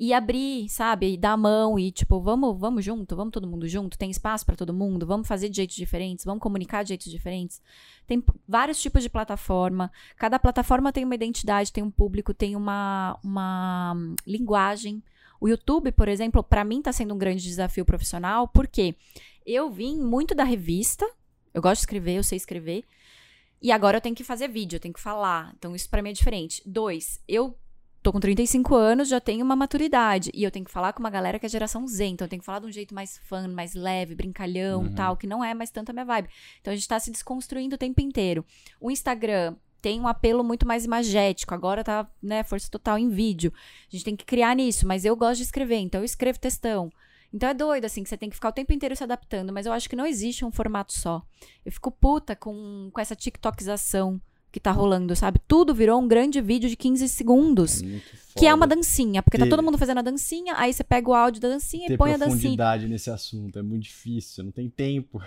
E abrir, sabe? E dar a mão e tipo, vamos, vamos junto, vamos todo mundo junto. Tem espaço pra todo mundo, vamos fazer de jeitos diferentes, vamos comunicar de jeitos diferentes. Tem vários tipos de plataforma. Cada plataforma tem uma identidade, tem um público, tem uma, uma hum, linguagem. O YouTube, por exemplo, pra mim tá sendo um grande desafio profissional, porque eu vim muito da revista. Eu gosto de escrever, eu sei escrever. E agora eu tenho que fazer vídeo, eu tenho que falar. Então isso pra mim é diferente. Dois, eu tô com 35 anos, já tenho uma maturidade. E eu tenho que falar com uma galera que é geração Z. Então eu tenho que falar de um jeito mais fã, mais leve, brincalhão Uhum. tal, que não é mais tanto a minha vibe. Então a gente tá se desconstruindo o tempo inteiro. O Instagram tem um apelo muito mais imagético. Agora tá, né, força total em vídeo. A gente tem que criar nisso, mas eu gosto de escrever, então eu escrevo textão. Então é doido, assim, que você tem que ficar o tempo inteiro se adaptando, mas eu acho que não existe um formato só. Eu fico puta com, com essa TikTokização que tá rolando, sabe? Tudo virou um grande vídeo de 15 segundos. É Que é uma dancinha, porque tá ter- todo mundo fazendo a dancinha, aí você pega o áudio da dancinha e põe a dancinha. profundidade nesse assunto. É muito difícil, não tem tempo.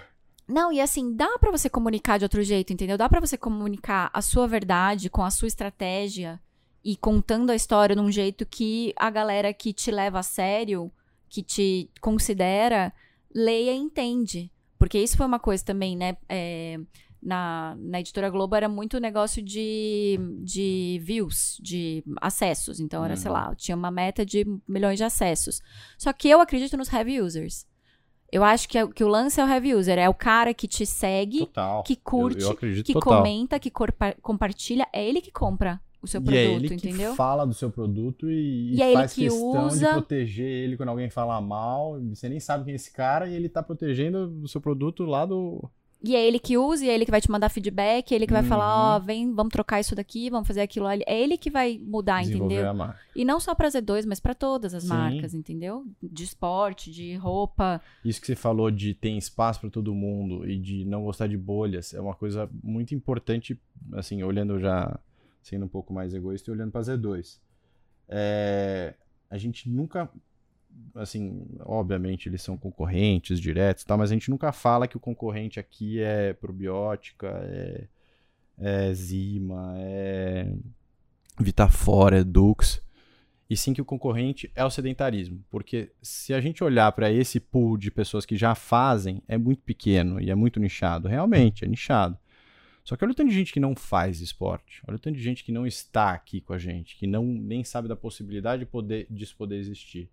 Não, e assim, dá pra você comunicar de outro jeito, entendeu? Dá pra você comunicar a sua verdade com a sua estratégia e contando a história de um jeito que a galera que te leva a sério, que te considera, leia e entende. Porque isso foi uma coisa também, né? é, na, na editora Globo era muito negócio de, de views, de acessos. Então era, sei Uhum. lá, tinha uma meta de milhões de acessos. Só que eu acredito nos heavy users. Eu acho que, é- que o lance é o heavy user, é o cara que te segue, Total. que curte, eu, eu que total. comenta, que corpa- compartilha, é ele que compra o seu e produto, é ele entendeu? que fala do seu produto e, E é ele faz que questão usa. de proteger ele quando alguém fala mal. Você nem sabe quem é esse cara e ele tá protegendo o seu produto lá do. E é ele que usa, e é ele que vai te mandar feedback, é ele que vai Uhum. falar, ó, vem, vamos trocar isso daqui, vamos fazer aquilo ali. É ele que vai mudar, entendeu? a marca. E não só pra Z2, mas pra todas as Sim. marcas, entendeu? De esporte, de roupa. Isso que você falou de ter espaço para todo mundo e de não gostar de bolhas é uma coisa muito importante, assim, olhando já, sendo um pouco mais egoísta e olhando para Z2. É, a gente nunca, assim, obviamente eles são concorrentes diretos, tal, mas a gente nunca fala que o concorrente aqui é probiótica, é, é Zima, é Vitafora, é Dux e sim que o concorrente é o sedentarismo. Porque se a gente olhar para esse pool de pessoas que já fazem, é muito pequeno e é muito nichado. Realmente, é nichado. Só que olha o tanto de gente que não faz esporte. Olha o tanto de gente que não está aqui com a gente, que não nem sabe da possibilidade de poder, disso poder existir.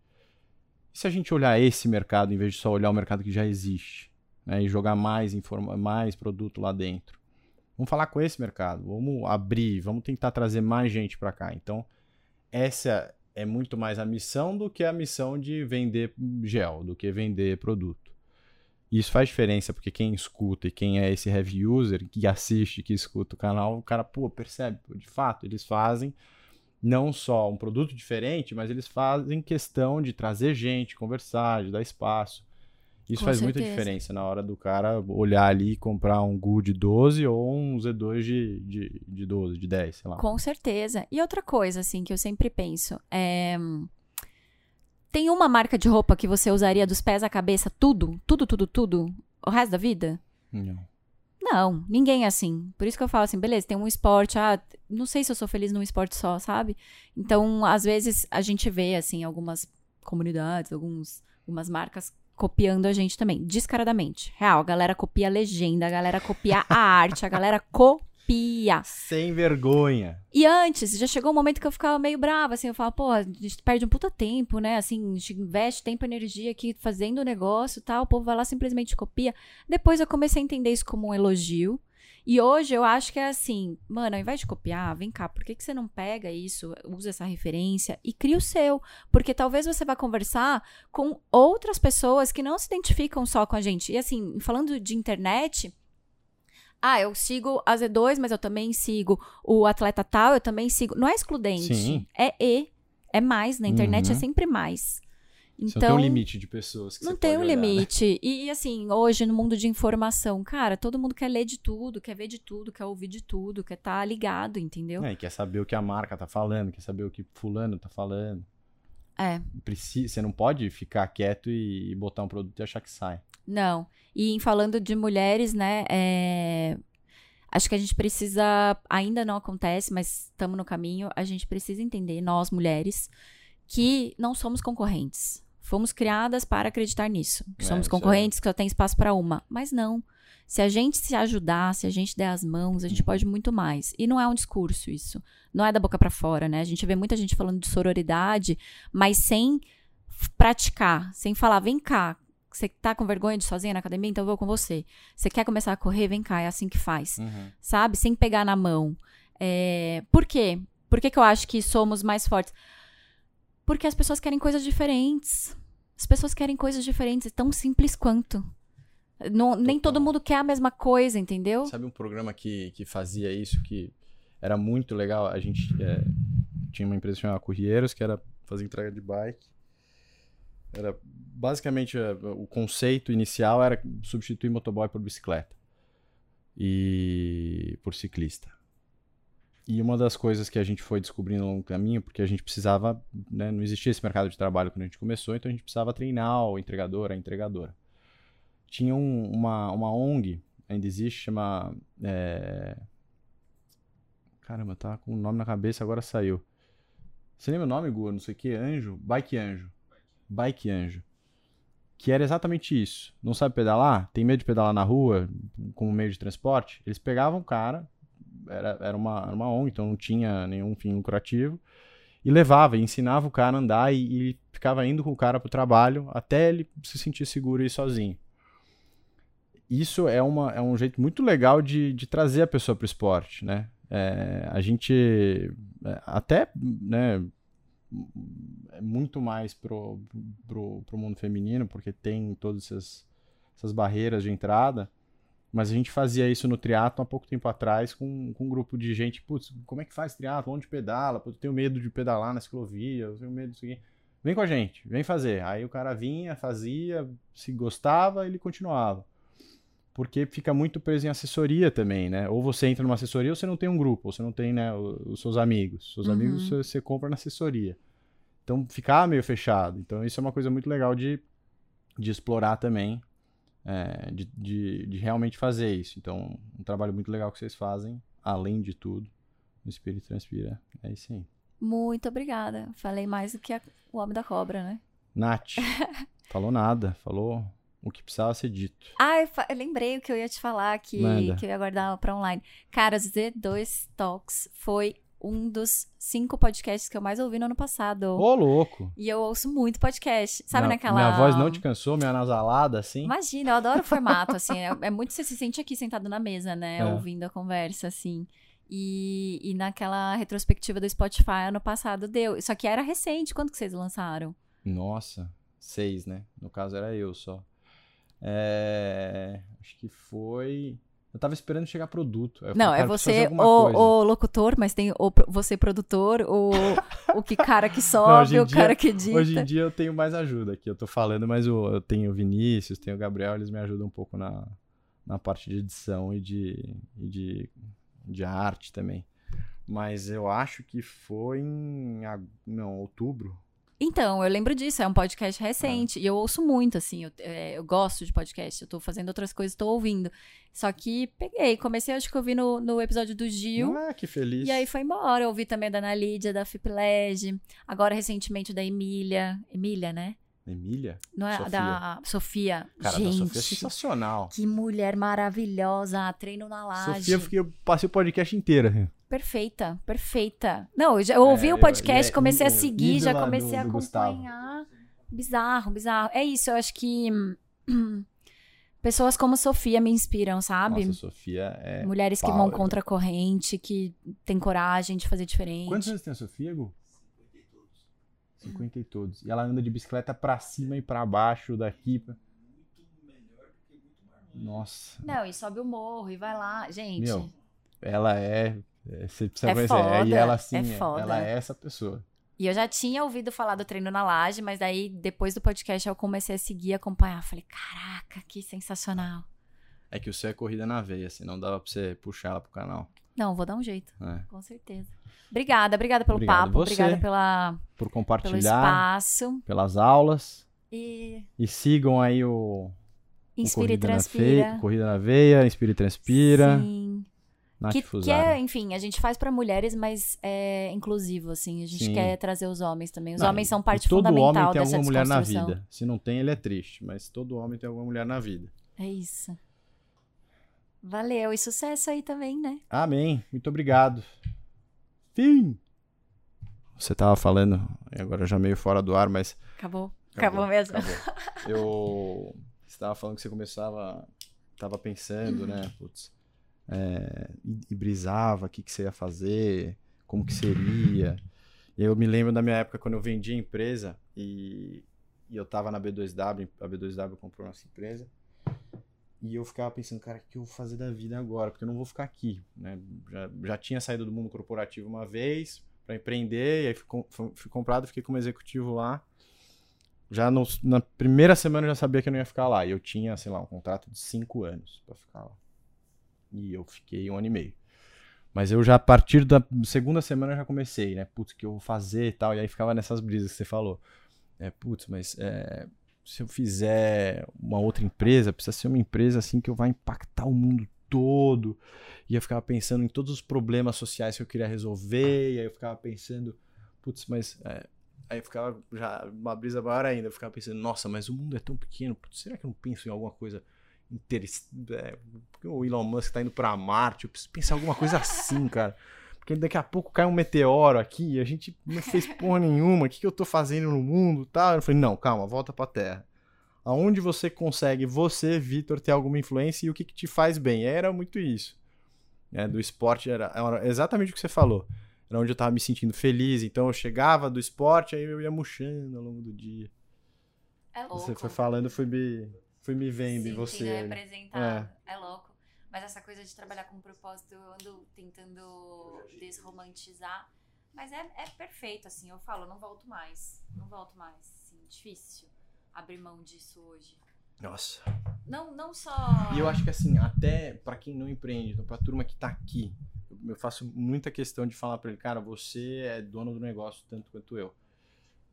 E se a gente olhar esse mercado, em vez de só olhar o mercado que já existe, né, e jogar mais, informa mais produto lá dentro? Vamos falar com esse mercado, vamos abrir, vamos tentar trazer mais gente para cá. Então, essa é muito mais a missão do que a missão de vender gel, do que vender produto. Isso faz diferença, porque quem escuta e quem é esse heavy user, que assiste, que escuta o canal, o cara, pô, percebe, de fato, eles fazem não só um produto diferente, mas eles fazem questão de trazer gente, conversar, de dar espaço. Isso Com faz muita certeza. diferença na hora do cara olhar ali e comprar um Gu de 12 ou um Z2 de, de, de 12, de 10, sei lá. Com certeza. E outra coisa, assim, que eu sempre penso, é... Tem uma marca de roupa que você usaria dos pés à cabeça, tudo, tudo, tudo, tudo, o resto da vida? Não. Não, ninguém é assim. Por isso que eu falo assim, beleza, tem um esporte, ah, não sei se eu sou feliz num esporte só, sabe? Então, às vezes, a gente vê, assim, algumas comunidades, alguns, algumas marcas copiando a gente também, descaradamente. Real, a galera copia a legenda, a galera copia a arte, a galera copia. Sem vergonha. E antes, já chegou um momento que eu ficava meio brava, assim, eu falava, pô, a gente perde um puta tempo, né? Assim, a gente investe tempo e energia aqui fazendo o negócio e tal, o povo vai lá simplesmente copia. Depois eu comecei a entender isso como um elogio. E hoje eu acho que é assim, mano, ao invés de copiar, vem cá, por que, que você não pega isso, usa essa referência e cria o seu? Porque talvez você vá conversar com outras pessoas que não se identificam só com a gente. E assim, falando de internet, ah, eu sigo a Z2, mas eu também sigo o atleta tal, eu também sigo. Não é excludente. Sim. É E. É mais. Na internet Uhum. é sempre mais. Você Então. não tem um limite de pessoas que Não tem um olhar, né? limite. E, e, assim, hoje, no mundo de informação, cara, todo mundo quer ler de tudo, quer ver de tudo, quer ouvir de tudo, quer estar ligado, entendeu? É, e quer saber o que a marca tá falando, quer saber o que fulano tá falando. É. Precisa, você não pode ficar quieto e botar um produto e achar que sai. Não. E em falando de mulheres, né? é, Acho que a gente precisa. Ainda não acontece, mas estamos no caminho. A gente precisa entender, nós mulheres, que não somos concorrentes. Fomos criadas para acreditar nisso. Que É, somos concorrentes, que só tem espaço para uma. Mas não. Se a gente se ajudar, se a gente der as mãos, a gente pode muito mais. E não é um discurso isso. Não é da boca para fora, né? A gente vê muita gente falando de sororidade, mas sem praticar, sem falar, vem cá, você tá com vergonha de ir sozinha na academia, então eu vou com você. Você quer começar a correr, vem cá, é assim que faz. Sabe? Sem pegar na mão. É, Por quê? Por que, que eu acho que somos mais fortes? Porque as pessoas querem coisas diferentes. As pessoas querem coisas diferentes, é tão simples quanto. Não- nem todo mundo quer a mesma coisa, entendeu? Sabe um programa que, que fazia isso, que era muito legal? A gente é, tinha uma empresa chamada Corrieiros, que era fazer entrega de bike. Era basicamente é, o conceito inicial era substituir motoboy por bicicleta e por ciclista. E uma das coisas que a gente foi descobrindo ao longo do caminho, porque a gente precisava, né, não existia esse mercado de trabalho quando a gente começou, então a gente precisava treinar o entregador, a entregadora. Tinha um- uma, uma ONG, ainda existe, chama. é, Caramba, tá com o nome na cabeça, agora saiu. Você lembra o nome, Gu? Não sei o que, Anjo? Bike Anjo. Bike Anjo. que era exatamente isso. Não sabe pedalar? Tem medo de pedalar na rua como meio de transporte? Eles pegavam o cara, era, era, uma, era uma ONG, então não tinha nenhum fim lucrativo, e levava, e ensinava o cara a andar e, e ficava indo com o cara pro trabalho até ele se sentir seguro e ir sozinho. Isso é, uma, é um jeito muito legal de, de trazer a pessoa pro esporte, né? É, a gente é, até, né, é muito mais pro, pro, pro mundo feminino, porque tem todas essas, essas barreiras de entrada. Mas a gente fazia isso no triatlo há pouco tempo atrás com, com um grupo de gente. Putz, como é que faz triatlo? Onde pedala? Putz, eu tenho medo de pedalar na ciclovia, tenho medo disso aqui. Vem com a gente, vem fazer. Aí o cara vinha, fazia, se gostava, ele continuava. Porque fica muito preso em assessoria também, né? Ou você entra numa assessoria ou você não tem um grupo, ou você não tem né, os seus amigos. Seus uhum. amigos você, compra na assessoria. Então ficar meio fechado. Então isso é uma coisa muito legal de, de explorar também, é, de, de, de, realmente fazer isso. Então, um trabalho muito legal que vocês fazem, além de tudo, o Espírito Transpira. É isso aí. Muito obrigada. Falei mais do que a, o Homem da Cobra, né? Nath, falou nada, falou o que precisava ser dito. Ah, eu, eu, lembrei o que eu ia te falar que, que eu ia guardar para online. Cara, Z2 Talks foi um dos cinco podcasts que eu mais ouvi no ano passado. Ô, louco! E eu ouço muito podcast. Sabe minha, naquela. Minha voz não te cansou, minha nasalada, assim? Imagina, eu adoro o formato, assim. É, é, muito você se sente aqui sentado na mesa, né? É. Ouvindo a conversa, assim. E, e naquela retrospectiva do Spotify ano passado deu. Só que era recente. Quando que vocês lançaram? Nossa, seis, né? No caso era eu só. É... Acho que foi. Eu tava esperando chegar produto. Eu não, é você o, o, locutor, mas tem o, você produtor, o, o que cara que sobe, não, o dia, cara que edita. Hoje em dia eu tenho mais ajuda aqui. Eu tô falando, mas eu, eu tenho o Vinícius, tenho o Gabriel, eles me ajudam um pouco na, na parte de edição e de, e de, de arte também. Mas eu acho que foi em não, outubro, então, eu lembro disso, é um podcast recente. Ah. E eu ouço muito, assim, eu, é, eu, gosto de podcast. Eu tô fazendo outras coisas, tô ouvindo. Só que peguei, comecei, acho que eu vi no, no episódio do Gil. Ah, que feliz. E aí foi embora. Eu ouvi também da Ana Lídia, da Fiplege. Agora, recentemente, da Emília. Emília, né? Emília? Não é Sofia. da Sofia. Cara, Gente, da Sofia é sensacional. Que mulher maravilhosa. Treino na laje. Sofia, eu, fiquei, eu passei o podcast inteiro. Perfeita, perfeita. Não, eu, já, eu ouvi é, o podcast, é, comecei a seguir, já comecei a acompanhar. Bizarro, bizarro. É isso, eu acho que pessoas como Sofia me inspiram, sabe? Nossa, Sofia é. Mulheres que vão contra a corrente, que têm coragem de fazer diferente. Quantos anos tem a Sofia, Gu? 50 e todos. E ela anda de bicicleta pra cima e pra baixo daqui. Pra... Nossa. Não, e sobe o morro e vai lá. Gente. Meu, ela é, você precisa é conhecer. Foda, e ela, assim, é ela é essa pessoa. E eu já tinha ouvido falar do treino na laje, mas aí depois do podcast eu comecei a seguir, acompanhar. Falei, caraca, que sensacional. É que o seu é corrida na veia, assim, não dava pra você puxar ela pro canal. Não, vou dar um jeito. É. Com certeza. Obrigada, obrigada pelo Obrigado papo, você, obrigada pela por compartilhar, pelo espaço, pelas aulas. E, e sigam aí o Inspire o Corrida e Transpira. Na Corrida na Veia, Inspire e Transpira. Sim. Que, que, é, enfim, a gente faz para mulheres, mas é inclusivo, assim. A gente Sim. quer trazer os homens também. Os não, homens são parte todo fundamental homem tem dessa alguma mulher na vida. Se não tem, ele é triste. Mas todo homem tem alguma mulher na vida. É isso. Valeu. E sucesso aí também, né? Amém. Muito obrigado. Fim. Você tava falando, agora já meio fora do ar, mas... Acabou. Acabou, acabou mesmo. Acabou. Eu... Você tava falando que você começava... Tava pensando, né? Putz é, e, brisava o que, que você ia fazer, como que seria. E eu me lembro da minha época quando eu vendi a empresa e, e eu tava na B2W, a B2W comprou nossa empresa. E eu ficava pensando, cara, o que eu vou fazer da vida agora? Porque eu não vou ficar aqui, né? Já, já tinha saído do mundo corporativo uma vez para empreender, e aí fui, fui comprado, fiquei como executivo lá. Já no, na primeira semana eu já sabia que eu não ia ficar lá. E eu tinha, sei lá, um contrato de cinco anos para ficar lá. E eu fiquei um ano e meio. Mas eu já, a partir da segunda semana, já comecei, né? Putz, o que eu vou fazer e tal. E aí ficava nessas brisas que você falou. É, putz, mas é, se eu fizer uma outra empresa, precisa ser uma empresa assim que eu vá impactar o mundo todo. E eu ficava pensando em todos os problemas sociais que eu queria resolver. E aí eu ficava pensando, putz, mas é, Aí eu ficava já uma brisa maior ainda. Eu ficava pensando, nossa, mas o mundo é tão pequeno. Será que eu não penso em alguma coisa interessante? É, o Elon Musk tá indo pra Marte. Eu preciso pensar alguma coisa assim, cara. Porque daqui a pouco cai um meteoro aqui e a gente não fez porra nenhuma. O que, que eu tô fazendo no mundo tal? Eu falei, não, calma, volta pra Terra. Aonde você consegue, você, Vitor, ter alguma influência e o que, que te faz bem? Era muito isso. É, do esporte era, era exatamente o que você falou era onde eu tava me sentindo feliz. Então eu chegava do esporte, aí eu ia murchando ao longo do dia. É louco. Você foi falando, fui me, fui me vendo em você. Né? representar. É. é louco. Mas essa coisa de trabalhar com propósito, eu ando tentando desromantizar. Mas é, é perfeito, assim. Eu falo, não volto mais. Não volto mais. Assim, difícil abrir mão disso hoje. Nossa. Não, não só. E eu acho que assim, até para quem não empreende, então pra turma que tá aqui, eu faço muita questão de falar para ele, cara, você é dono do negócio tanto quanto eu.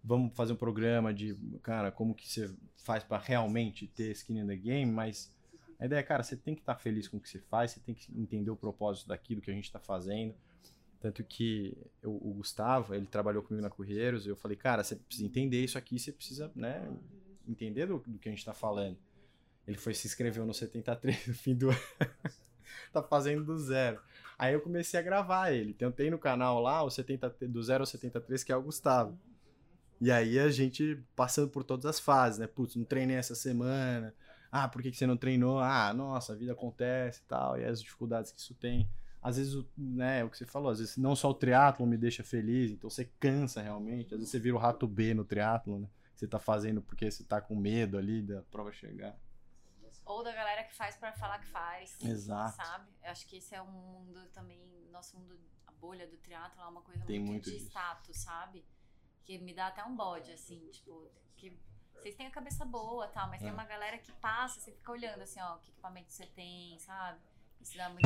Vamos fazer um programa de, cara, como que você faz para realmente ter skin in the game, mas a ideia é, cara, você tem que estar tá feliz com o que você faz, você tem que entender o propósito daquilo que a gente está fazendo. Tanto que eu, o Gustavo, ele trabalhou comigo na Correiros, eu falei, cara, você precisa entender isso aqui, você precisa, né, entender do, do que a gente está falando. Ele foi se inscreveu no 73 no fim do ano. tá fazendo do zero. Aí eu comecei a gravar ele. Tentei no canal lá, o 70, do 0 ao 73, que é o Gustavo. E aí a gente passando por todas as fases, né? Putz, não treinei essa semana. Ah, por que, que você não treinou? Ah, nossa, a vida acontece e tal. E as dificuldades que isso tem. Às vezes, né, é o que você falou, às vezes não só o triatlo me deixa feliz, então você cansa realmente. Às vezes você vira o rato B no triatlo, né? Você tá fazendo porque você tá com medo ali da prova chegar. Ou da galera que faz para falar que faz. Exato. Sabe? Eu acho que esse é um mundo também. Nosso mundo, a bolha do teatro é uma coisa Tem muito, muito de status, sabe? Que me dá até um bode, assim, tipo, que vocês têm a cabeça boa tal, mas É. tem uma galera que passa, você fica olhando assim, ó, que equipamento você tem, sabe? Isso dá muito